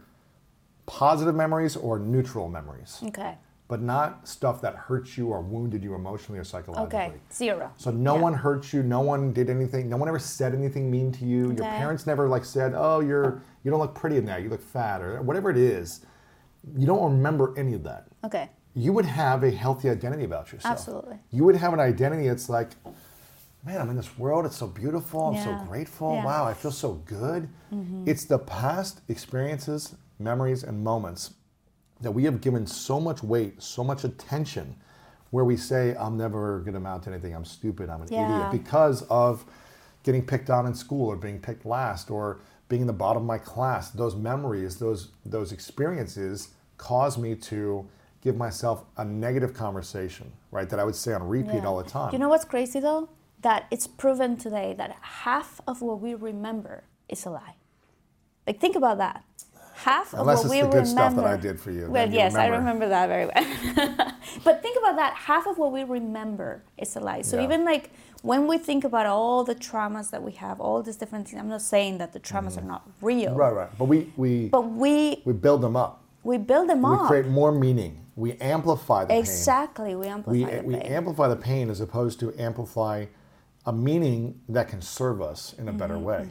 positive memories or neutral memories.
Okay.
but not stuff that hurts you or wounded you emotionally or psychologically.
Okay, zero.
So no
Yeah.
one hurt you. No one did anything. No one ever said anything mean to you. Your parents never like said, "Oh, you're you don't look pretty in that. You look fat," or whatever it is. You don't remember any of that.
Okay.
You would have a healthy identity about yourself.
Absolutely.
You would have an identity that's like, man, I'm in this world. It's so beautiful. I'm so grateful.
Yeah. Mm-hmm.
Wow, I feel so good. It's the past experiences, memories, and moments that we have given so much weight, so much attention, where we say, I'm never going to amount to anything. I'm stupid. I'm an
Yeah.
idiot because of getting picked on in school or being picked last or being in the bottom of my class. Those memories, those those experiences cause me to give myself a negative conversation, right? That I would say on repeat
Yeah.
all the time.
You know what's crazy though? That it's proven today that half of what we remember is a lie. Like think about that. Half
Unless
of
it's
what we
the good
remember.
stuff that I did for you,
Well,
you
yes, I
remember.
remember that very well. but think about that. Half of what we remember is a lie. So
Yeah.
even like when we think about all the traumas that we have, all these different things. I'm not saying that the traumas mm-hmm. are not real.
Right, right. But we we
But we
we build them up.
We build them
We
up.
create more meaning. We amplify the pain.
exactly. We amplify
we,
the
we
pain.
amplify the pain as opposed to amplify a meaning that can serve us in a better
Mm-hmm,
way.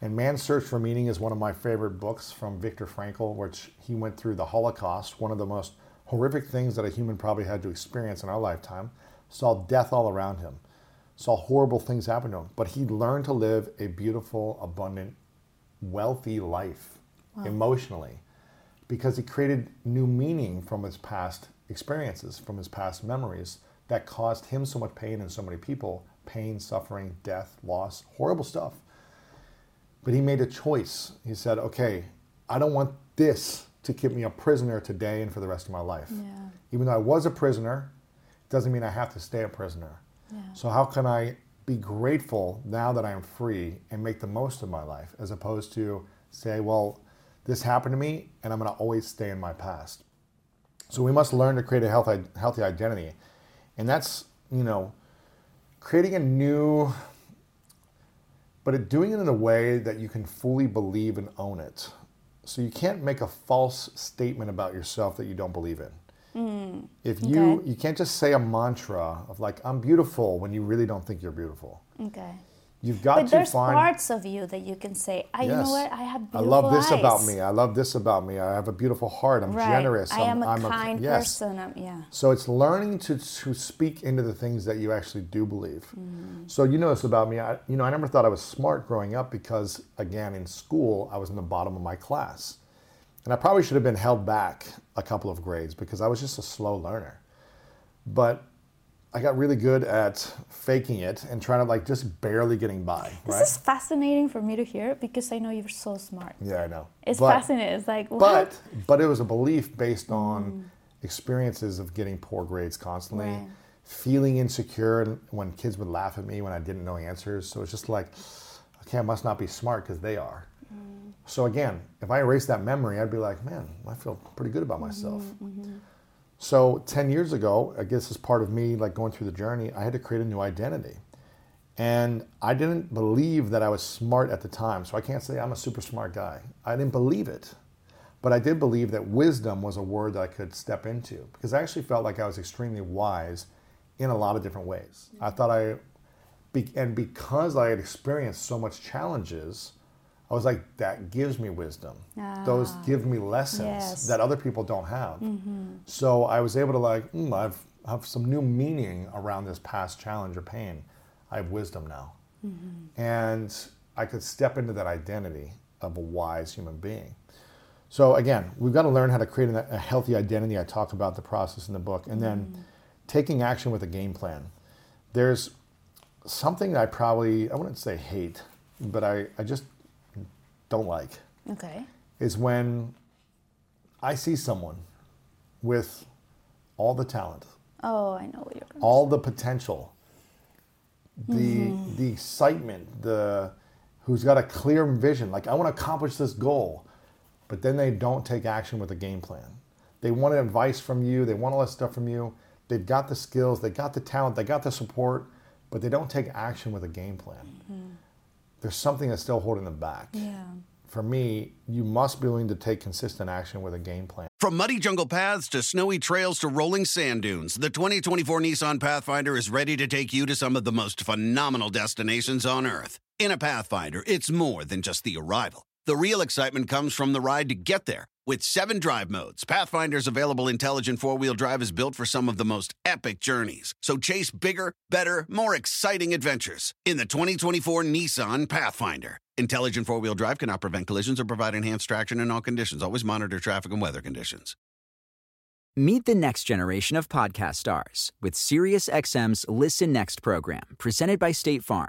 And Man's Search for Meaning is one of my favorite books from Viktor Frankl, which he went through the Holocaust, one of the most horrific things that a human probably had to experience in our lifetime, saw death all around him, saw horrible things happen to him, but he learned to live a beautiful, abundant, wealthy life emotionally because he created new meaning from his past experiences, from his past memories that caused him so much pain and so many people pain, suffering, death, loss, horrible stuff. But he made a choice. He said, okay, I don't want this to keep me a prisoner today and for the rest of my life. Even though I was a prisoner, it doesn't mean I have to stay a prisoner. So, how can I be grateful now that I am free and make the most of my life as opposed to say, well, this happened to me and I'm going to always stay in my past? So, we must learn to create a healthy, healthy identity. And that's, you know, creating a new, but doing it in a way that you can fully believe and own it. So, you can't make a false statement about yourself that you don't believe in. Mm. If you
Okay.
you can't just say a mantra of like I'm beautiful when you really don't think you're beautiful.
okay.
You've got
But
to
there's
find
parts of you that you can say, I, you know what, I have beautiful I
love this about me. I love this about me. I have a beautiful heart. I'm
Right.
generous.
I
I'm,
am a
I'm
kind
yes.
person. I'm, yeah.
So it's learning to, to speak into the things that you actually do believe.
Mm-hmm.
So you know this about me. I, you know, I never thought I was smart growing up because, again, in school, I was in the bottom of my class. And I probably should have been held back a couple of grades because I was just a slow learner. But I got really good at faking it and trying to like just barely getting by,
This
right?
is fascinating for me to hear because I know you're so smart.
yeah, I know.
It's
But-
fascinating. It's like, what?
But but it was a belief based on experiences of getting poor grades constantly,
Mm. Right.
feeling insecure and when kids would laugh at me when I didn't know answers. So it's just like, okay, I must not be smart because they are.
Mm.
So again, if I erase that memory, I'd be like, man, I feel pretty good about myself.
Mm-hmm,
So 10 years ago, I guess as part of me like going through the journey, I had to create a new identity. And I didn't believe that I was smart at the time. So I can't say I'm a super smart guy. I didn't believe it. But I did believe that wisdom was a word that I could step into because I actually felt like I was extremely wise in a lot of different ways. I thought I, and because I had experienced so much challenges, I was like, that gives me wisdom. Those ah, give me lessons
Yes.
that other people don't have. Mm-hmm. So I was able to like, mm, I've have some new meaning around this past challenge or pain. I have wisdom now, mm-hmm. and I could step into that identity of a wise human being. So again, we've got to learn how to create a, a healthy identity. I talk about the process in the book, and then mm. taking action with a game plan. There's something I probably I wouldn't say hate, but I, I just don't like
okay.
is when I see someone with all the talent,
Oh, I know what you're going
all the potential, the mm-hmm. the excitement, the who's got a clear vision, like I want to accomplish this goal, but then they don't take action with a game plan. They want advice from you, they want all that stuff from you. They've got the skills, they got the talent, they got the support, but they don't take action with a game plan. Mm-hmm. There's something that's still holding them back
Yeah.
for me, you must be willing to take consistent action with a game plan.
From muddy jungle paths to snowy trails to rolling sand dunes, the 2024 Nissan Pathfinder is ready to take you to some of the most phenomenal destinations on Earth. In a Pathfinder, it's more than just the arrival. The real excitement comes from the ride to get there. With seven drive modes, Pathfinder's available intelligent four wheel drive is built for some of the most epic journeys. So chase bigger, better, more exciting adventures in the 2024 Nissan Pathfinder. Intelligent four wheel drive cannot prevent collisions or provide enhanced traction in all conditions. Always monitor traffic and weather conditions.
Meet the next generation of podcast stars with SiriusXM's Listen Next program, presented by State Farm.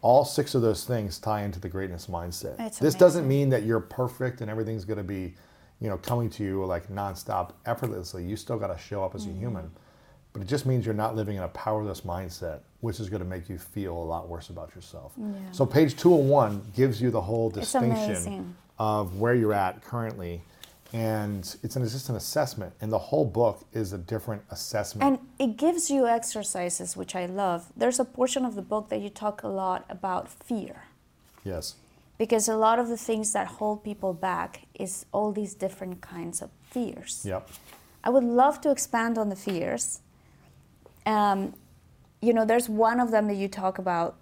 All six of those things tie into the greatness mindset. This doesn't mean that you're perfect and everything's going to be, you know, coming to you like nonstop, effortlessly. You still got to show up as
Mm-hmm.
a human. But it just means you're not living in a powerless mindset, which is going to make you feel a lot worse about yourself. So page 201 gives you the whole distinction of where you're at currently. And it's an, it's just an assessment. And the whole book is a different assessment.
And it gives you exercises, which I love. There's a portion of the book that you talk a lot about fear.
yes.
Because a lot of the things that hold people back is all these different kinds of fears.
Yep.
I would love to expand on the fears. Um, you know, there's one of them that you talk about,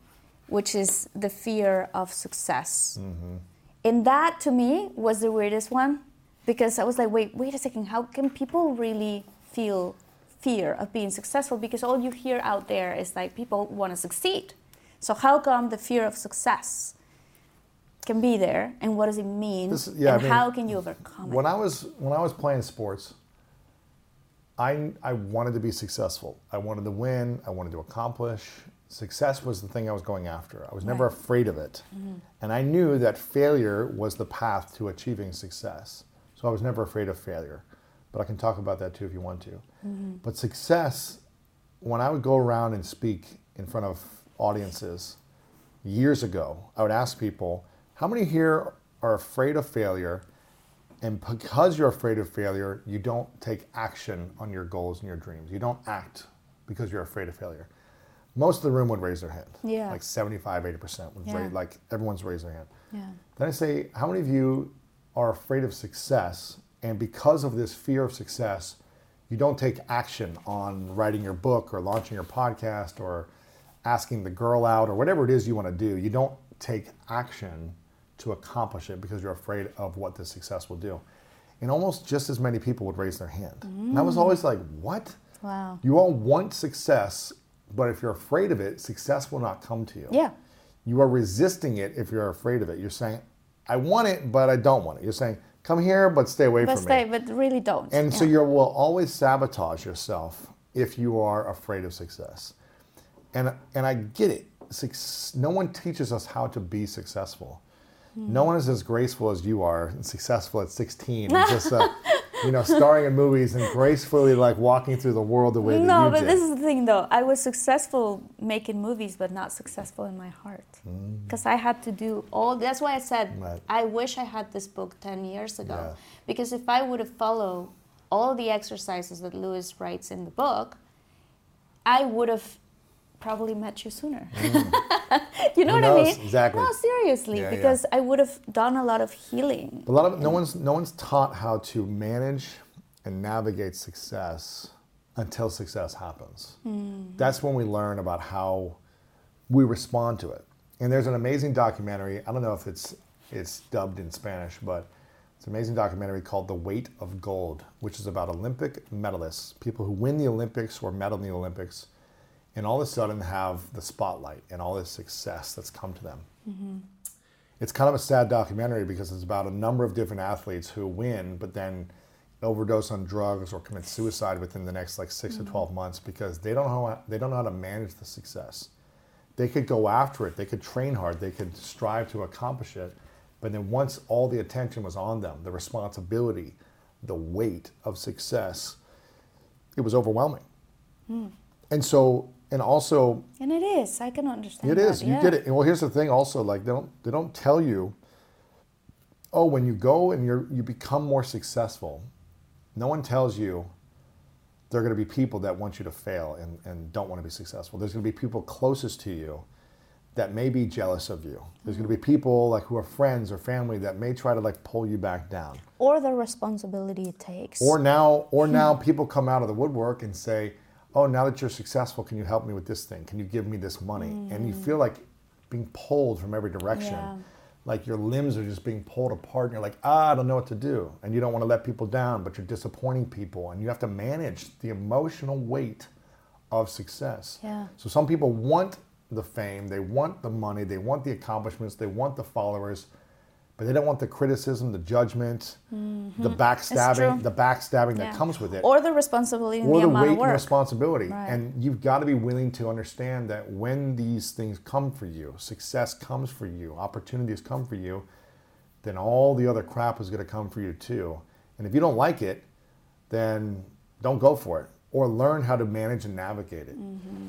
which is the fear of success. mm-hmm. And that to me was the weirdest one because I was like, wait, wait a second, how can people really feel fear of being successful? Because all you hear out there is like people want to succeed. So how come the fear of success can be there and what does it mean?
This- yeah,
and
I mean,
how can you overcome
When
it?
I was when I was playing sports, I I wanted to be successful. I wanted to win. I wanted to accomplish. Success was the thing I was going after. I was never
Right. Mm-hmm.
afraid of it, and I knew that failure was the path to achieving success. So I was never afraid of failure. But I can talk about that too if you want to.
Mm-hmm.
But success, when I would go around and speak in front of audiences years ago, I would ask people, how many here are afraid of failure? And because you're afraid of failure, you don't take action on your goals and your dreams. You don't act because you're afraid of failure. Most of the room would raise their hand.
Yeah.
Like 75, 80% would
Yeah.
raise, like everyone's raised their hand.
Yeah.
Then I say, how many of you are afraid of success? And because of this fear of success, you don't take action on writing your book or launching your podcast or asking the girl out or whatever it is you want to do. You don't take action to accomplish it because you're afraid of what the success will do. And almost just as many people would raise their hand. And I was always like, what?
Wow.
You all want success, but if you're afraid of it, success will not come to you.
Yeah.
You are resisting it if you're afraid of it. You're saying, I want it, but I don't want it. You're saying, come here, but stay away
But
from
stay,
me.
but really don't.
And so you will always sabotage yourself if you are afraid of success. And and I get it. Suc- No one teaches us how to be successful. No one is as graceful as you are and successful at 16 and just uh, you know starring in movies and gracefully like walking through the world the way that
no,
you
but
did.
this is the thing though. I was successful making movies, but not successful in my heart. Because I had to do all. That's why I said
Mm. Right.
I wish I had this book ten years ago.
Yeah.
Because if I would have followed all the exercises that Lewis writes in the book, I would have probably met you sooner. you know
Mm. Who
what
knows?
I mean?
Exactly.
No, seriously,
Yeah, yeah.
because I would have done a lot of healing.
A lot of no one's no one's taught how to manage and navigate success until success happens. That's when we learn about how we respond to it. And there's an amazing documentary. I don't know if it's it's dubbed in Spanish, but it's an amazing documentary called The Weight of Gold, which is about Olympic medalists, people who win the Olympics or medal in the Olympics, and all of a sudden have the spotlight and all this success that's come to them. Mm-hmm. It's kind of a sad documentary because it's about a number of different athletes who win, but then overdose on drugs or commit suicide within the next like 6 to mm-hmm. twelve months because they don't know how, they don't know how to manage the success. They could go after it, they could train hard, they could strive to accomplish it, but then once all the attention was on them, the responsibility, the weight of success, it was overwhelming. Hmm. And so, and also,
And it is. I can understand.
it is.
that,
You
yeah.
get it. And well, here's the thing. Also, like they don't they don't tell you. Oh, when you go and you're you become more successful, no one tells you. There are going to be people that want you to fail and, and don't want to be successful. There's going to be people closest to you that may be jealous of you. There's going to be people like who are friends or family that may try to like pull you back down.
Or the responsibility it takes.
Or now, or now people come out of the woodwork and say, "Oh, now that you're successful, can you help me with this thing? Can you give me this money?" And you feel like being pulled from every direction,
Yeah.
like your limbs are just being pulled apart, and you're like, "Ah, I don't know what to do," and you don't want to let people down, but you're disappointing people, and you have to manage the emotional weight of success.
Yeah.
So some people want the fame, they want the money, they want the accomplishments, they want the followers, but they don't want the criticism, the judgment, mm-hmm. the backstabbing, the backstabbing that comes with it,
Or the responsibility
or
the,
the weight and responsibility.
Right.
And you've got to be willing to understand that when these things come for you, success comes for you, opportunities come for you, then all the other crap is going to come for you too. And if you don't like it, then don't go for it or learn how to manage and navigate it.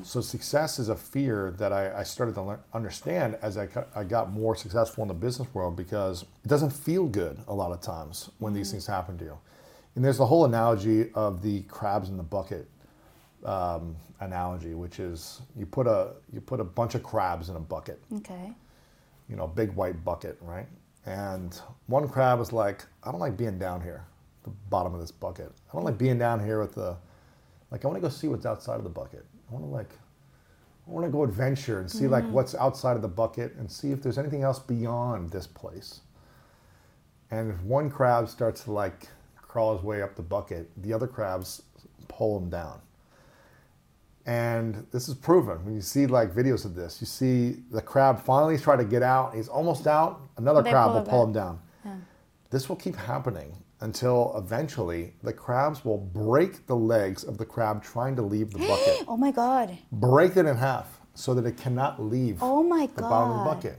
So success is a fear that I, I started to learn, understand as I, co- I got more successful in the business world because it doesn't feel good a lot of times when these things happen to you. And there's the whole analogy of the crabs in the bucket um, analogy, which is you put a you put a bunch of crabs in a bucket,
Okay.
you know, a big white bucket, right? And one crab is like, I don't like being down here, the bottom of this bucket. I don't like being down here with the, like, I want to go see what's outside of the bucket. I want to like, I want to go adventure and see like mm-hmm. what's outside of the bucket and see if there's anything else beyond this place. And if one crab starts to like crawl his way up the bucket, the other crabs pull him down. And this is proven when you see like videos of this. You see the crab finally try to get out. He's almost out. Another
They
crab
pull
will pull him down. This will keep happening until eventually the crabs will break the legs of the crab trying to leave the bucket.
Oh my God.
break it in half so that it cannot leave
Oh my
the bottom of the
God.
bucket.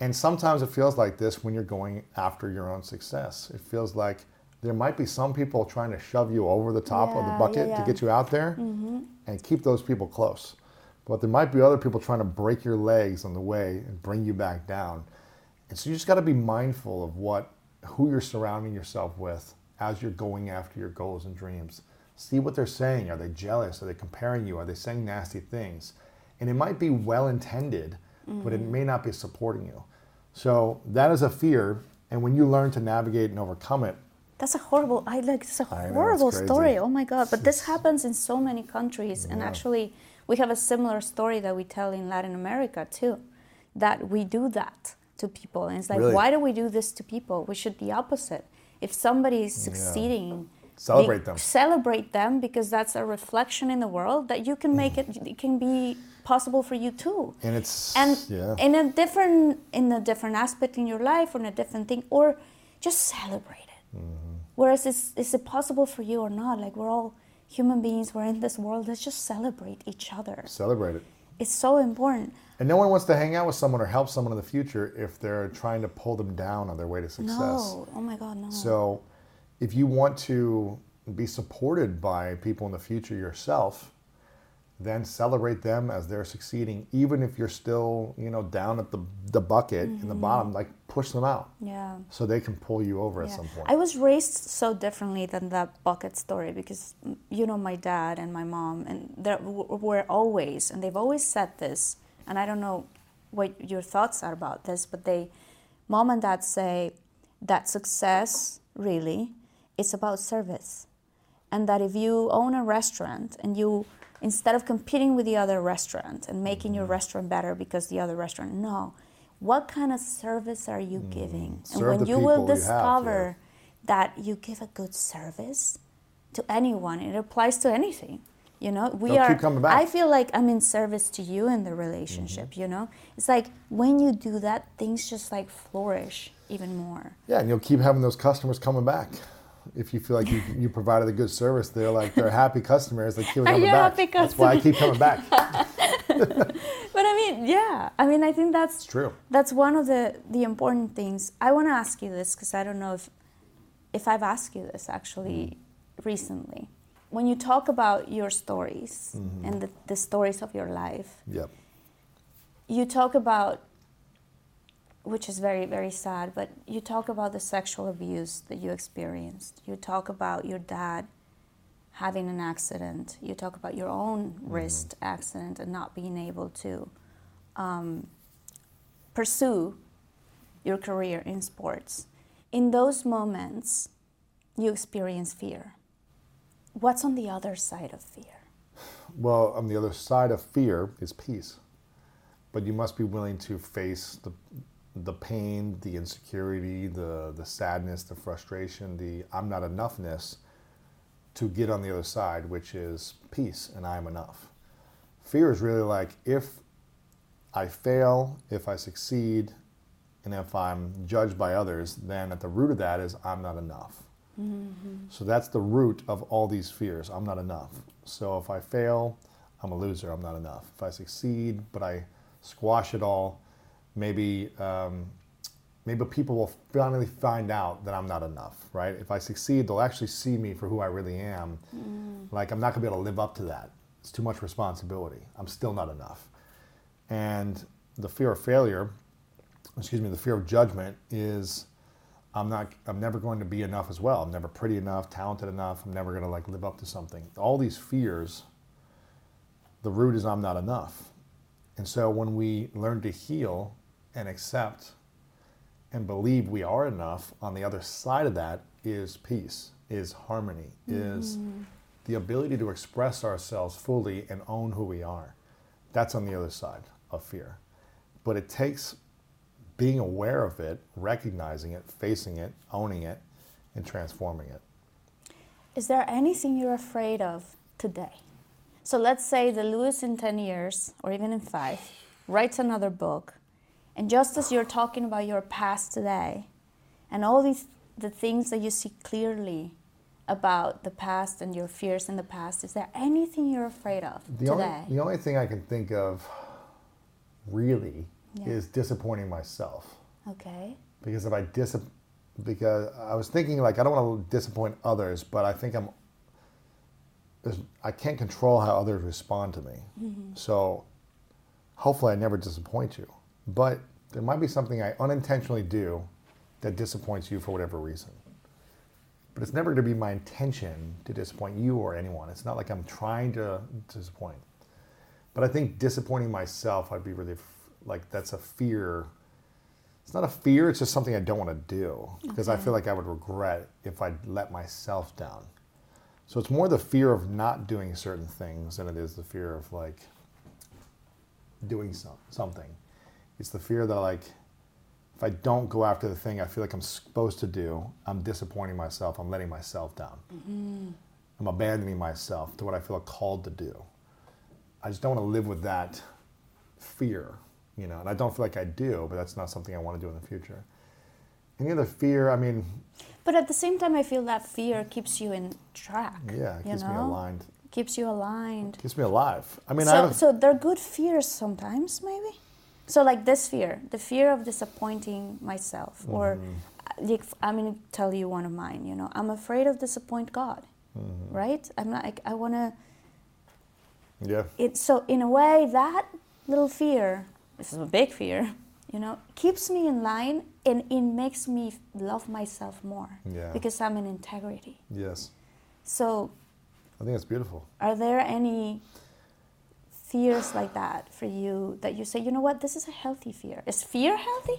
And sometimes it feels like this when you're going after your own success. It feels like there might be some people trying to shove you over the top of the
Yeah,
bucket
yeah.
to get you out there mm-hmm. and keep those people close. But there might be other people trying to break your legs on the way and bring you back down. And so you just got to be mindful of what who you're surrounding yourself with as you're going after your goals and dreams. See what they're saying. Are they jealous? Are they comparing you? Are they saying nasty things? And it might be well intended, but it mm-hmm. may not be supporting you. So that is a fear. And when you learn to navigate and overcome it,
That's a horrible. I like. It's a
know,
horrible
crazy.
story. Oh my god! But this happens in so many countries, and actually, we have a similar story that we tell in Latin America too. That we do that to people, and it's like,
Really?
why do we do this to people? We should the opposite. If somebody is succeeding,
Celebrate them.
Celebrate them because that's a reflection in the world that you can make it. It can be possible for you too
and it's
and
yeah.
in a different in a different aspect in your life or in a different thing or just celebrate it
Mm-hmm.
whereas is, is it possible for you or not like we're all human beings we're in this world let's just celebrate each other
Celebrate it.
it's so important
And no one wants to hang out with someone or help someone in the future if they're trying to pull them down on their way to success.
no oh my god no
So, if you want to be supported by people in the future yourself, then celebrate them as they're succeeding, even if you're still, you know, down at the, the bucket in the
Mm-hmm.
bottom. Like push them out
yeah
so they can pull you over at some point.
I was raised so differently than that bucket story because you know my dad and my mom and they were always and they've always said this and I don't know what your thoughts are about this but they mom and dad say that success really is about service. And that if you own a restaurant and you instead of competing with the other restaurant and making your restaurant better because the other restaurant no. What kind of service are you giving? And
Mm. Serve
when you will
people you have,
discover that you give a good service to anyone it applies to anything you know we
They'll
are
keep coming back. Mm-hmm.
i feel like i'm in service to you in the relationship you know it's like when you do that things just like flourish even more
yeah, and you'll keep having those customers coming back. If you feel like you, you provided a good service, they're like they're happy customers. They keep coming back.
happy
That's why I keep coming back.
but i mean yeah i mean i think that's
true.
that's one of the the important things i want to ask you this because i don't know if if i've asked you this actually
Mm.
recently when you talk about your stories and the, the stories of your life,
Yep.
you talk about which is very very sad but you talk about the sexual abuse that you experienced. You talk about your dad having an accident. You talk about your own wrist accident and not being able to um, pursue your career in sports. In those moments you experience fear what's on the other side of fear
Well, on the other side of fear is peace. But you must be willing to face the the pain, the insecurity, the the sadness, the frustration, the I'm not enoughness to get on the other side, which is peace and I am enough. Fear is really like if I fail, if I succeed, and if I'm judged by others, then at the root of that is I'm not enough. So that's the root of all these fears. I'm not enough. So if I fail, I'm a loser. I'm not enough. If I succeed, but I squash it all, maybe um, maybe people will finally find out that I'm not enough. Right? If I succeed, they'll actually see me for who I really am. Like I'm not gonna be able to live up to that. It's too much responsibility. I'm still not enough. And the fear of failure, excuse me, the fear of judgment is I'm not I'm never going to be enough as well. I'm never pretty enough, talented enough. I'm never going to like live up to something. All these fears the root is I'm not enough. And so when we learn to heal and accept and believe we are enough, on the other side of that is peace, is harmony, is mm-hmm. the ability to express ourselves fully and own who we are. That's on the other side of fear. But it takes being aware of it, recognizing it, facing it, owning it, and transforming it.
Is there anything you're afraid of today? So let's say the Lewis in 10 years, or even in five, writes another book, and just as you're talking about your past today, and all these the things that you see clearly about the past and your fears in the past, is there anything you're afraid of
The
today?
only, the only thing I can think of really
Yeah.
is disappointing myself.
okay.
Because if I dis, because I was thinking like I don't want to disappoint others, but I think I'm. I can't control how others respond to me, mm-hmm. so hopefully I never disappoint you. But there might be something I unintentionally do that disappoints you for whatever reason. But it's never going to be my intention to disappoint you or anyone. It's not like I'm trying to disappoint. But I think disappointing myself, I'd be really like that's a fear. It's not a fear, it's just something I don't want to do because I feel like I would regret if I let myself down. So it's more the fear of not doing certain things than it is the fear of like doing some, something. It's the fear that like if I don't go after the thing I feel like I'm supposed to do, I'm disappointing myself. I'm letting myself down. Mm-hmm. I'm abandoning myself to what I feel called to do. I just don't want to live with that fear, you know, and I don't feel like I do, but that's not something I want to do in the future. Any other fear, I mean,
But at the same time, I feel that fear keeps you in track.
yeah, it
you
keeps me aligned,
Keeps you aligned.
keeps me alive. I mean,
so,
don't,
so they're good fears sometimes, maybe. So like this fear, the fear of disappointing myself, or
Mm-hmm.
uh, like, I'm gonna tell you one of mine. You know, I'm afraid of disappoint God,
Mm-hmm.
right? I'm not. Like, I wanna.
yeah,
It so in a way that little fear, this is a big fear, you know, keeps me in line and it makes me love myself more
Yeah.
because I'm in integrity.
yes.
So
I think it's beautiful.
Are there any fears like that for you that you say, you know what, this is a healthy fear? Is fear healthy?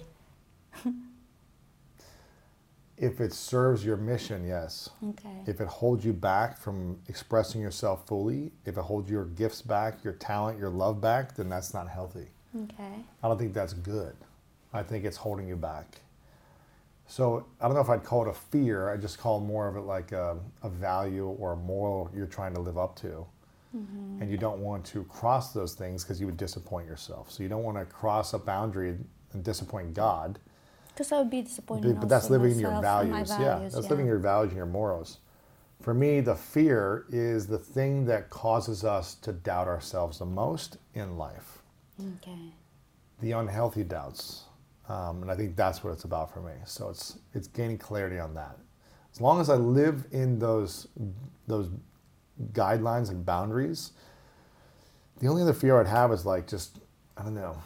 If it serves your mission, yes.
Okay.
If it holds you back from expressing yourself fully, if it holds your gifts back, your talent, your love back, then that's not healthy.
Okay.
I don't think that's good. I think it's holding you back. So I don't know if I'd call it a fear. I just call more of it like a, a value or a moral you're trying to live up to. Mm-hmm. And you don't want to cross those things because you would disappoint yourself. So you don't want to cross a boundary and disappoint God.
Because I would be disappointed.
But, but that's living your
my
values. Yeah, that's
yeah.
living your values and your morals. For me, the fear is the thing that causes us to doubt ourselves the most in life.
Okay.
The unhealthy doubts, um, and I think that's what it's about for me. So it's it's gaining clarity on that. As long as I live in those those guidelines and boundaries. The only other fear I'd have is like just I don't know,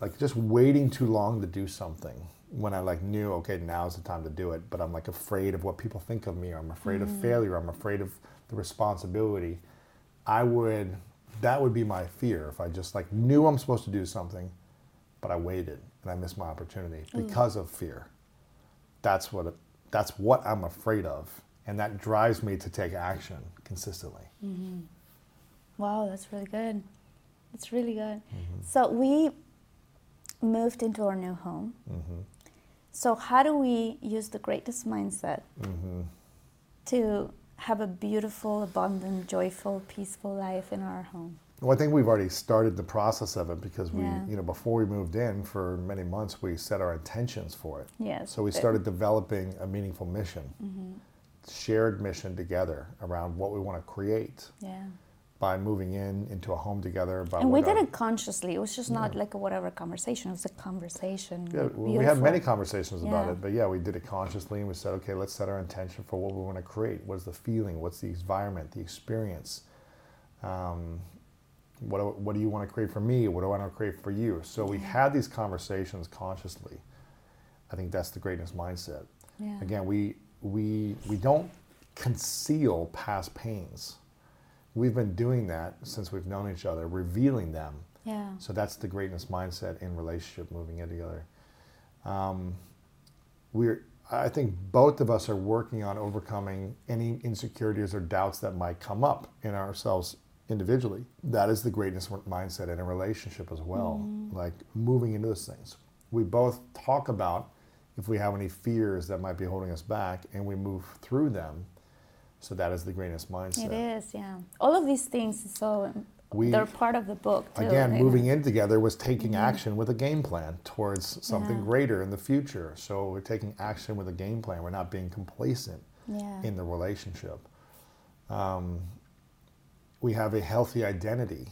like just waiting too long to do something when I like knew okay now's the time to do it, but I'm like afraid of what people think of me, or I'm afraid of failure, I'm afraid of the responsibility. I would that would be my fear if I just like knew I'm supposed to do something, but I waited and I missed my opportunity mm. because of fear. That's what that's what I'm afraid of, and that drives me to take action consistently. Mm-hmm.
Wow, that's really good. That's really good. Mm-hmm. So we moved into our new home. Mm-hmm. So how do we use the greatest mindset to have a beautiful, abundant, joyful, peaceful life in our home?
Well, I think we've already started the process of it because we,
Yeah.
you know, before we moved in for many months, we set our intentions for it.
Yes.
So we started developing a meaningful mission, mm-hmm. shared mission together around what we want to create
Yeah.
By moving in into a home together. By
And we did it consciously. It was just not like a whatever conversation. It was a conversation.
Yeah, well, we had many conversations about
Yeah.
it, but yeah, we did it consciously and we said, okay, let's set our intention for what we want to create. What's the feeling? What's the environment? The experience? Um, what, do- what do you want to create for me? What do I want to create for you? So we had these conversations consciously. I think that's the greatness mindset.
Yeah.
Again, we we we don't conceal past pains. We've been doing that since we've known each other, revealing them.
Yeah.
So that's the greatness mindset in relationship, moving in together. Um, we're, I think both of us are working on overcoming any insecurities or doubts that might come up in ourselves individually. That is the greatness mindset in a relationship as well, like moving into those things. We both talk about if we have any fears that might be holding us back and we move through them. So that is the greatness mindset.
It is, yeah. All of these things, so
We-
they're part of the book too.
again,
they-
moving in together was taking action with a game plan towards something
Yeah.
greater in the future. So we're taking action with a game plan. We're not being complacent
Yeah.
in the relationship. Um, we have a healthy identity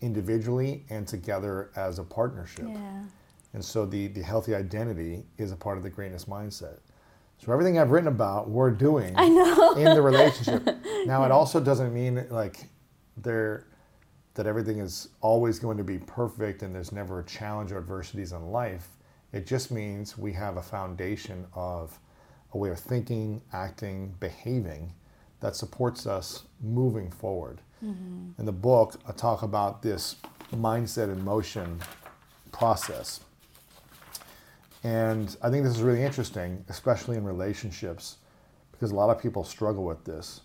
individually and together as a partnership.
Yeah.
And so the, the healthy identity is a part of the greatness mindset. So everything I've written about, we're doing
I know.
in the relationship. Now it also doesn't mean like there that everything is always going to be perfect and there's never a challenge or adversities in life. It just means we have a foundation of a way of thinking, acting, behaving that supports us moving forward. Mm-hmm. In the book, I talk about this mindset in motion process. And I think this is really interesting, especially in relationships, because a lot of people struggle with this.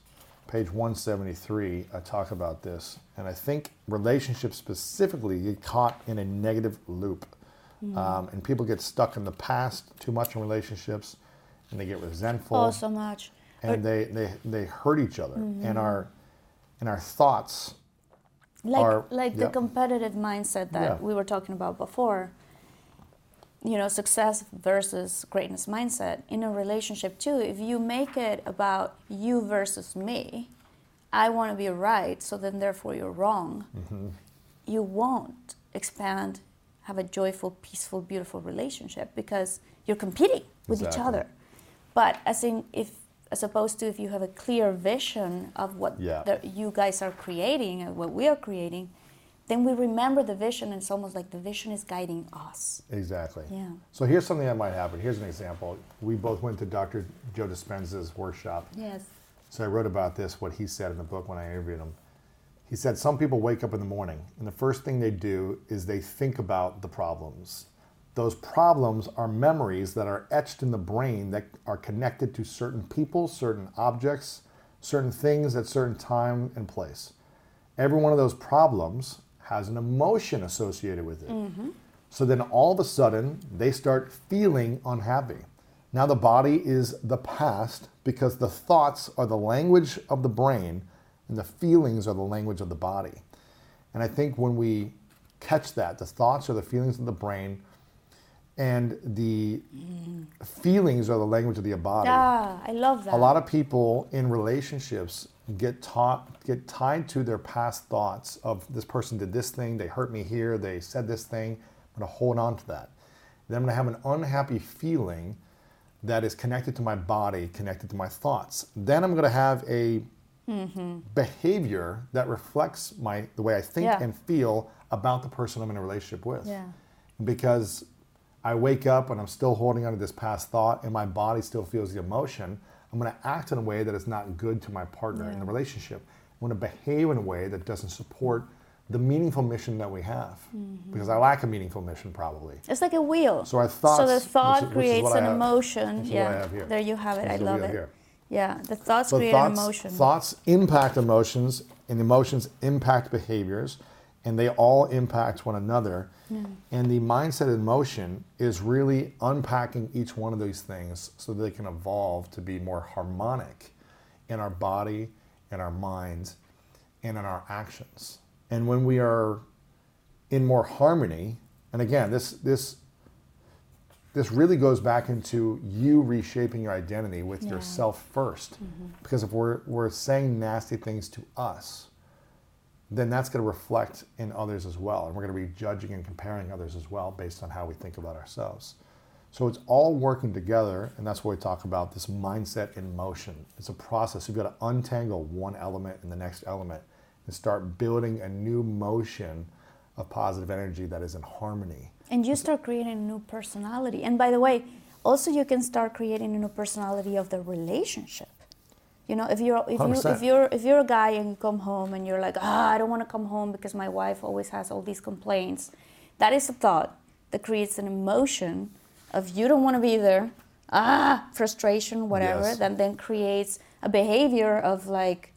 Page 173, I talk about this. And I think relationships specifically get caught in a negative loop. Um, and people get stuck in the past too much in relationships, and they get resentful
Oh, so much.
and they, they, they hurt each other. And our and our thoughts
like
are-
like
yeah.
the competitive mindset that
Yeah.
we were talking about before you know success versus greatness mindset in a relationship too if you make it about you versus me i want to be right so then therefore you're wrong
Mm-hmm.
you won't expand have a joyful peaceful beautiful relationship because you're competing with each other but as in if as opposed to if you have a clear vision of what
Yeah.
the, you guys are creating and what we are creating then we remember the vision and it's almost like the vision is guiding us
Exactly.
Yeah.
So here's something that might happen. Here's an example. We both went to Dr. Joe Dispenza's workshop.
yes
So I wrote about this, what he said in the book when I interviewed him. He said some people wake up in the morning and the first thing they do is they think about the problems. Those problems are memories that are etched in the brain that are connected to certain people, certain objects, certain things at certain time and place. Every one of those problems has an emotion associated with it. So then all of a sudden, they start feeling unhappy. Now the body is the past because the thoughts are the language of the brain and the feelings are the language of the body. And I think when we catch that, the thoughts are the feelings of the brain and the feelings are the language of the body
ah i love that
a lot of people in relationships get taught get tied to their past thoughts of this person did this thing they hurt me here they said this thing i'm going to hold on to that then i'm going to have an unhappy feeling that is connected to my body connected to my thoughts then i'm going to have a mm-hmm. behavior that reflects my the way I think
Yeah.
and feel about the person I'm in a relationship with.
Yeah.
Because I wake up and I'm still holding on to this past thought and my body still feels the emotion, I'm going to act in a way that is not good to my partner in the relationship. I'm going to behave in a way that doesn't support the meaningful mission that we have.
Mm-hmm.
Because I lack a meaningful mission probably.
It's like a wheel.
So our
So the thought
which is- which
creates an
have-
emotion.
which is what I
yeah. There you have it.
This
I love it.
here.
Yeah. The thoughts
So
create
thoughts,
an emotion.
thoughts impact emotions, and emotions impact behaviors, and they all impact one another. And the mindset in motion is really unpacking each one of these things so they can evolve to be more harmonic in our body, in our minds, and in our actions. And when we are in more harmony, and again, this this this really goes back into you reshaping your identity with yourself 1st mm-hmm. Because if we're, we're saying nasty things to us, then that's going to reflect in others as well. And we're going to be judging and comparing others as well based on how we think about ourselves. So it's all working together, and that's what we talk about this mindset in motion. It's a process. You've got to untangle one element and the next element and start building a new motion of positive energy that is in harmony.
and you start creating a new personality. And by the way, also you can start creating a new personality of the relationship. You know, if you're if you
100%.
if you're if you're a guy and you come home and you're like, ah, I don't want to come home because my wife always has all these complaints. That is a thought that creates an emotion of you don't want to be there, ah, frustration, whatever.
Yes.
That then creates a behavior of like,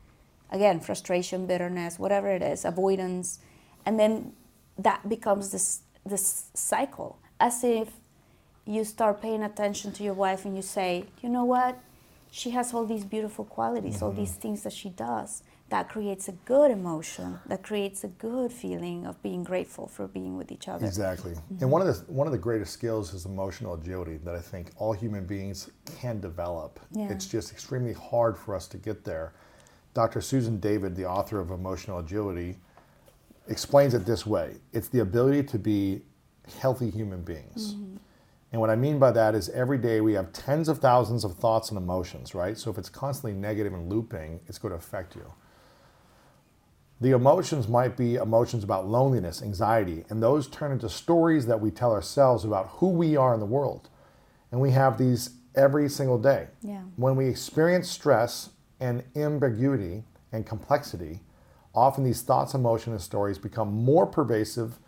again, frustration, bitterness, whatever it is, avoidance, and then that becomes this this cycle, as if you start paying attention to your wife and you say, you know what, she has all these beautiful qualities, all mm-hmm. these things that she does. That creates a good emotion. That creates a good feeling of being grateful for being with each other.
Exactly. Mm-hmm. And one of the one of the greatest skills is emotional agility that I think all human beings can develop.
Yeah.
It's just extremely hard for us to get there. Dr. Susan David, the author of Emotional Agility, explains it this way. It's the ability to be healthy human beings. Mm-hmm. And what I mean by that is every day we have tens of thousands of thoughts and emotions, right? So if it's constantly negative and looping, it's going to affect you. The emotions might be emotions about loneliness, anxiety, and those turn into stories that we tell ourselves about who we are in the world. And we have these every single day.
Yeah.
When we experience stress and ambiguity and complexity, often these thoughts, emotions, and stories become more pervasive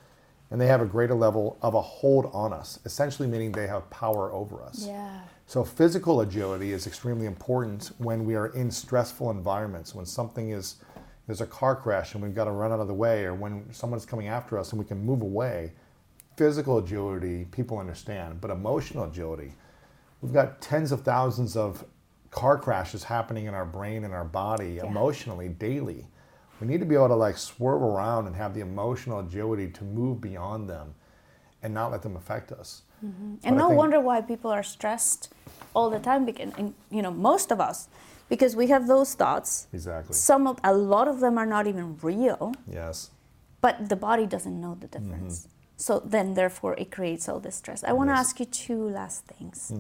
and they have a greater level of a hold on us, essentially meaning they have power over us.
Yeah.
So physical agility is extremely important when we are in stressful environments, when something is there's a car crash and we've got to run out of the way, or when someone's coming after us and we can move away. Physical agility, people understand, but emotional agility, we've got tens of thousands of car crashes happening in our brain and our body emotionally daily. We need to be able to like swerve around and have the emotional agility to move beyond them and not let them affect us. But
And no wonder why people are stressed all the time. Because, and, you know, most of us, because we have those thoughts.
Exactly.
Some of, a lot of them are not even real,
Yes.
but the body doesn't know the difference. So then, therefore, it creates all this stress. I want to
Mm-hmm. Yes.
ask you two last things.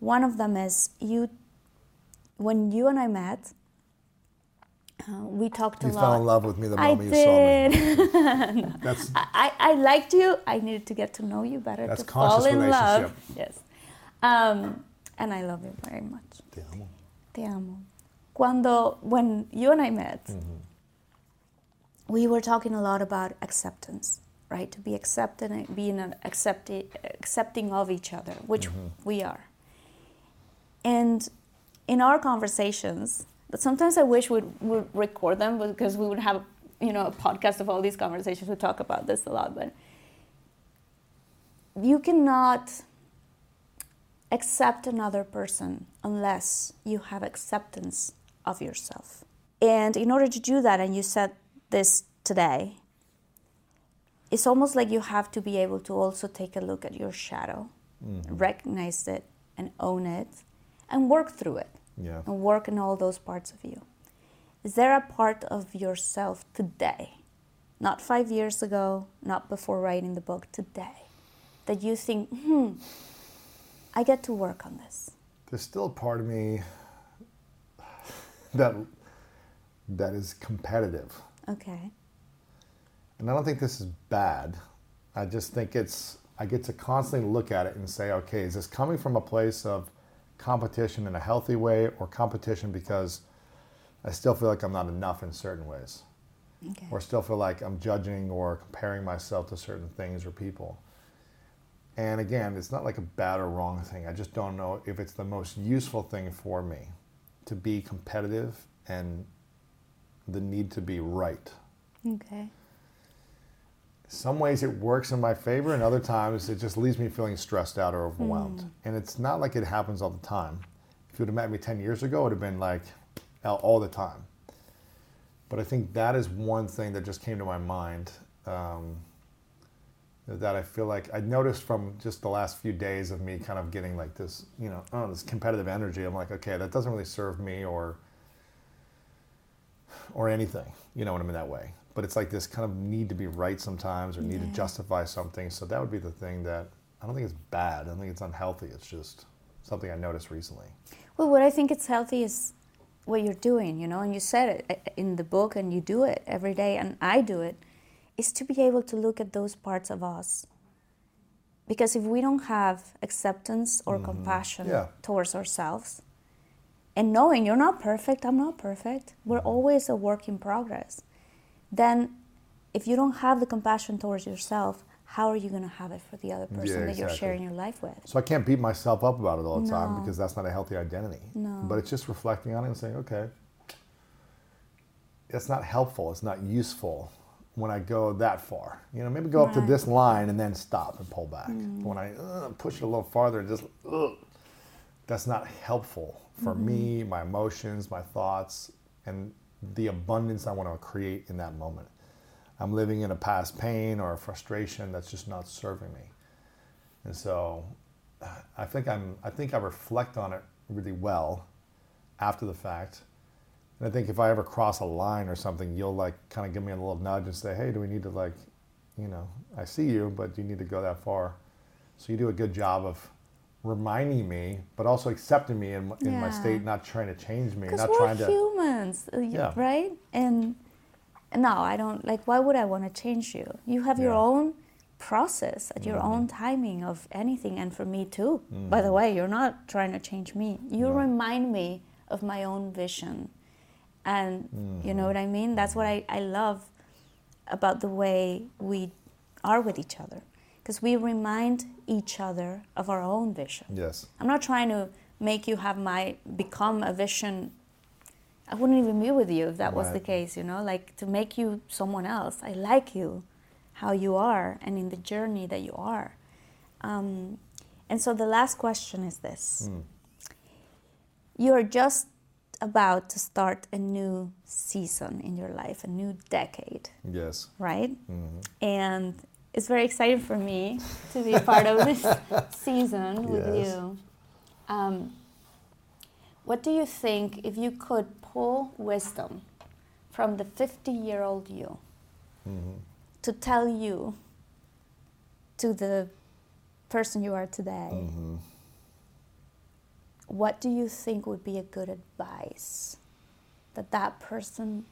One of them is you, when you and I met, uh, we talked a
You
lot.
fell in love with me the
I
moment you saw me.
did.
That's
I, I liked you. I needed to get to know you better
That's
to fall in love. Yes. Um, and I love you very much.
Te amo.
Te amo. Cuando, when you and I met,
Mm-hmm.
we were talking a lot about acceptance, right? To be accepted and being an accepti- accepting of each other, which
Mm-hmm.
we are. And in our conversations, but sometimes I wish we'd, record them because we would have, you know, a podcast of all these conversations. We talk about this a lot, but you cannot accept another person unless you have acceptance of yourself. And in order to do that, and you said this today, it's almost like you have to be able to also take a look at your shadow, mm-hmm. recognize it, and own it, and work through it,
Yeah.
and work in all those parts of you. Is there a part of yourself today, not five years ago, not before writing the book, today, that you think, hmm, I get to work on this?
There's still a part of me that that is competitive.
Okay.
And I don't think this is bad. I just think it's, I get to constantly look at it and say, okay, is this coming from a place of competition in a healthy way or competition because I still feel like I'm not enough in certain ways?
Okay.
Or still feel like I'm judging or comparing myself to certain things or people. And again, it's not like a bad or wrong thing. I just don't know if it's the most useful thing for me to be competitive and the need to be right.
Okay.
Some ways it works in my favor, and other times it just leaves me feeling stressed out or overwhelmed. And it's not like it happens all the time. If you would have met me 10 years ago, it would have been like all- all the time. But I think that is one thing that just came to my mind um, that I feel like I noticed from just the last few days of me kind of getting like this, you know, oh, this competitive energy. I'm like, okay, that doesn't really serve me or or anything, you know, when I'm in that way. But it's like this kind of need to be right sometimes or need to justify something. So that would be the thing that I don't think it's bad. I don't think it's unhealthy. It's just something I noticed recently.
Well, what I think it's healthy is what you're doing, you know, and you said it uh, in the book and you do it every day and I do it, is to be able to look at those parts of us. Because if we don't have acceptance or compassion
Yeah.
towards ourselves, and knowing you're not perfect, I'm not perfect, we're always a work in progress, then if you don't have the compassion towards yourself, how are you going to have it for the other person that you're sharing your life with?
So I can't beat myself up about it all the time because that's not a healthy identity.
No.
But it's just reflecting on it and saying, okay, it's not helpful. It's not useful when I go that far. You know, maybe go up to this line and then stop and pull back. When I uh, push it a little farther, just ugh, that's not helpful for me, my emotions, my thoughts, and the abundance I want to create in that moment. I'm living in a past pain or a frustration that's just not serving me. And so I think I'm I think I reflect on it really well after the fact. And I think if I ever cross a line or something, you'll like kind of give me a little nudge and say, "Hey, do we need to like, you know, I see you, but you need to go that far?" So you do a good job of reminding me, but also accepting me in, in my state, not trying to change me,
Because
not
we're
trying to.
humans, uh,
Yeah.
right? And and no, I don't like. Why would I want to change you? You have your own process at your mm-hmm. own timing of anything, and for me too. By the mm-hmm. way, you're not trying to change me. You remind me of my own vision, and you know mm-hmm. what I mean. That's what I, I love about the way we are with each other, because we remind each other of our own vision.
Yes.
I'm not trying to make you have my become a vision. I wouldn't even be with you if that was the case, you know, like to make you someone else. I like you, how you are, and in the journey that you are. Um, and so the last question is this You are just about to start a new season in your life, a new decade
Yes.
right? And it's very exciting for me to be part of this season with
Yes.
you. Um, what do you think if you could pull wisdom from the 50 year old you mm-hmm. to tell you to the person you are today? Mm-hmm. What do you think would be a good advice that that person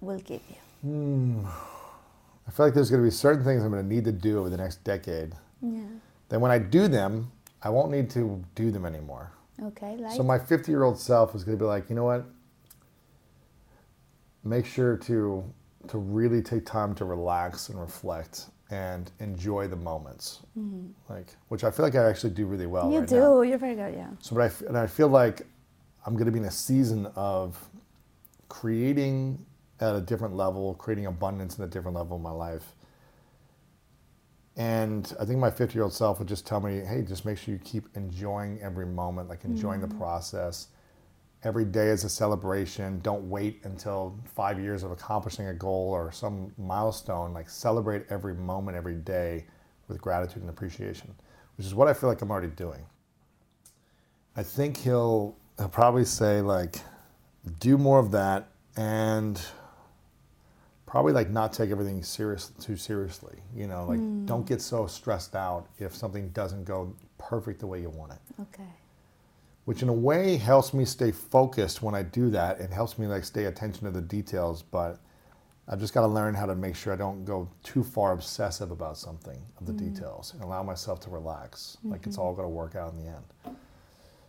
will give you? Hmm.
I feel like there's going to be certain things I'm going to need to do over the next decade.
Yeah.
Then when I do them, I won't need to do them anymore.
Okay, like
So my 50 year old self is going to be like, you know what? Make sure to to really take time to relax and reflect and enjoy the moments, like which I feel like I actually do really well
Mm-hmm. you
right
do.
now.
You're very good. Yeah.
So, but I, and I feel like I'm going to be in a season of creating at a different level, creating abundance in a different level in my life. And I think my 50 year old self would just tell me, hey, just make sure you keep enjoying every moment, like enjoying the mm-hmm. process. Every day is a celebration. Don't wait until five years of accomplishing a goal or some milestone. Like celebrate every moment, every day with gratitude and appreciation, which is what I feel like I'm already doing. I think he'll, he'll probably say like, do more of that and probably like not take everything serious too seriously. You know, like hmm. don't get so stressed out if something doesn't go perfect the way you want it.
Okay.
which in a way helps me stay focused when I do that. It helps me like stay attention to the details, but I've just got to learn how to make sure I don't go too far obsessive about something of the hmm. details and allow myself to relax. Like it's mm-hmm. all going to work out in the end.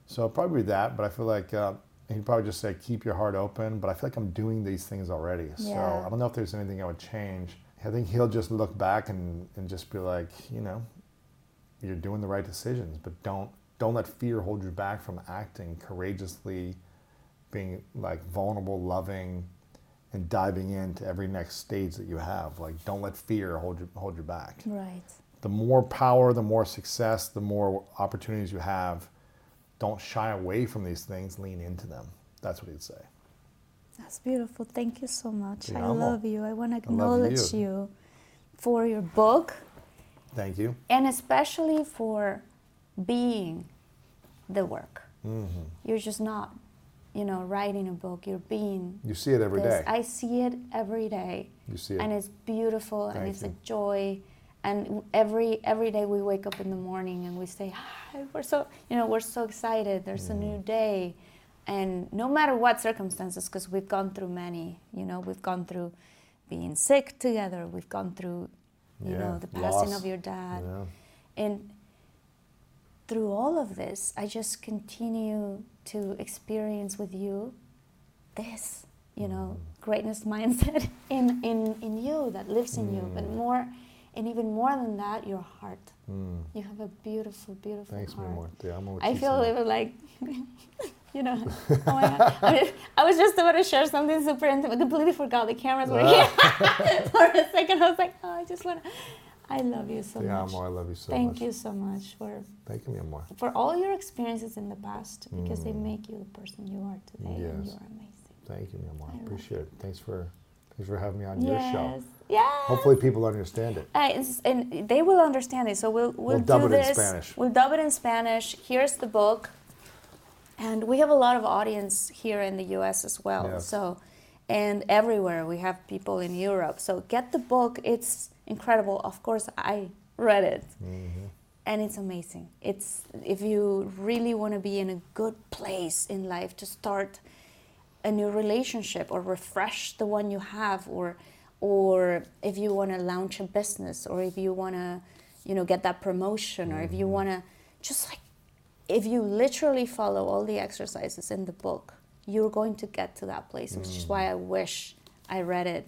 So probably that, but I feel like uh, he'd probably just say keep your heart open. But I feel like I'm doing these things already, so I don't know if there's anything I would change. I think he'll just look back and, and just be like, you know, you're doing the right decisions, but don't don't let fear hold you back from acting courageously, being like vulnerable, loving, and diving into every next stage that you have. Like don't let fear hold you hold you back.
Right.
The more power, the more success, the more opportunities you have. Don't shy away from these things. Lean into them. That's what he'd say.
That's beautiful. Thank you so much. I love you. I want to acknowledge
you.
you for your book
Thank you.
and especially for being the work.
Mm-hmm.
You're just not, you know, writing a book. You're being
You see it every
this.
day.
I see it every day.
You see it.
And it's beautiful and it's
you.
a joy. And every every day we wake up in the morning and we say, Hi, we're so you know, we're so excited. There's a
Mm.
new day. And no matter what circumstances, because we've gone through many, you know, we've gone through being sick together, we've gone through, you
Yeah,
know, the passing
loss.
of your dad.
Yeah.
And through all of this, I just continue to experience with you this, you know, mm. greatness mindset in, in, in you that lives in you. But mm. more, and even more than that, your heart. You have a beautiful, beautiful
Thanks,
heart.
amo
I feel even like, you know, oh my God. I, mean, I was just about to share something super intimate. I completely forgot the cameras were here. For a second, I was like, oh, I just want to. I love you so
Te
much.
amo. I love you so
Thank
much.
you so much for
Thank you, mi amor.
for all your experiences in the past because they make you the person you are today
Mm. Yes.
you are amazing.
Thank you, mi amor.
I
Appreciate it. Thanks for thanks for having me on
yes.
your show.
Yes.
Hopefully, people understand it.
Uh, and they will understand it. So we'll we'll,
We'll dub
do
it in
this.
Spanish.
We'll dub it in Spanish. Here's the book, and we have a lot of audience here in the U.S. as well.
Yes.
So, and everywhere we have people in Europe. So get the book. It's incredible. Of course, I read it,
Mm-hmm.
and it's amazing. It's if you really want to be in a good place in life to start a new relationship or refresh the one you have or or if you want to launch a business or if you want to you know get that promotion or if you mm-hmm. want to just like if you literally follow all the exercises in the book you're going to get to that place which is why mm. i wish i read it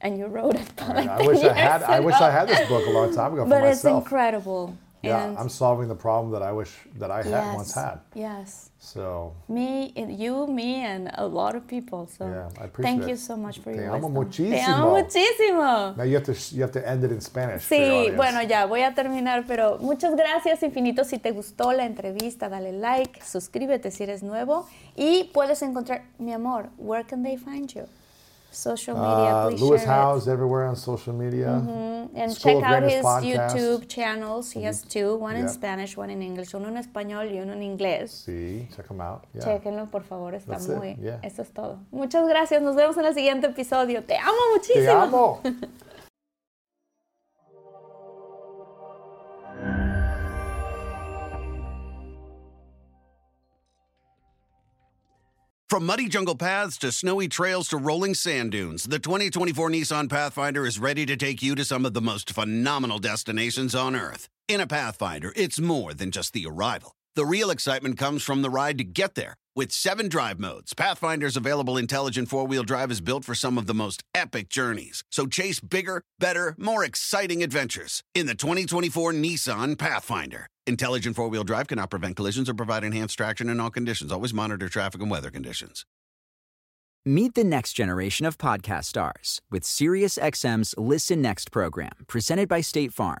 and you wrote it
I,
like
I wish I had. I wish I had this book a long time ago for
but it's
myself.
incredible
Yeah,
and
I'm solving the problem that I wish that I had
yes,
once had.
yes
So
me you me and a lot of people so
Yeah, I appreciate
thank
it.
you so much for
Te
your
amo
wisdom. te
muchísimo.
amo muchísimo
now you have to you have to end it in Spanish.
Sí, bueno, ya voy a terminar, pero muchas gracias infinito. Si te gustó la entrevista, dale like, suscríbete si eres nuevo y puedes encontrar, mi amor, where can they find you? Social media,
Uh,
please
Lewis
share it.
Everywhere on social media.
And
School
check out his
podcast.
YouTube channels. He has two, one in
Yeah.
Spanish, one in English, uno en español y uno en inglés.
See, check them out. Yeah.
Chequenlo, por favor, está
That's it,
muy...
yeah.
Eso es todo. Muchas gracias, nos vemos en el siguiente episodio. Te amo
Te
muchísimo.
amo.
From muddy jungle paths to snowy trails to rolling sand dunes, the 2024 Nissan Pathfinder is ready to take you to some of the most phenomenal destinations on Earth. In a Pathfinder, it's more than just the arrival. The real excitement comes from the ride to get there. With seven drive modes, Pathfinder's available intelligent four wheel drive is built for some of the most epic journeys. So chase bigger, better, more exciting adventures in the 2024 Nissan Pathfinder. Intelligent four wheel drive cannot prevent collisions or provide enhanced traction in all conditions. Always monitor traffic and weather conditions.
Meet the next generation of podcast stars with SiriusXM's Listen Next program, presented by State Farm.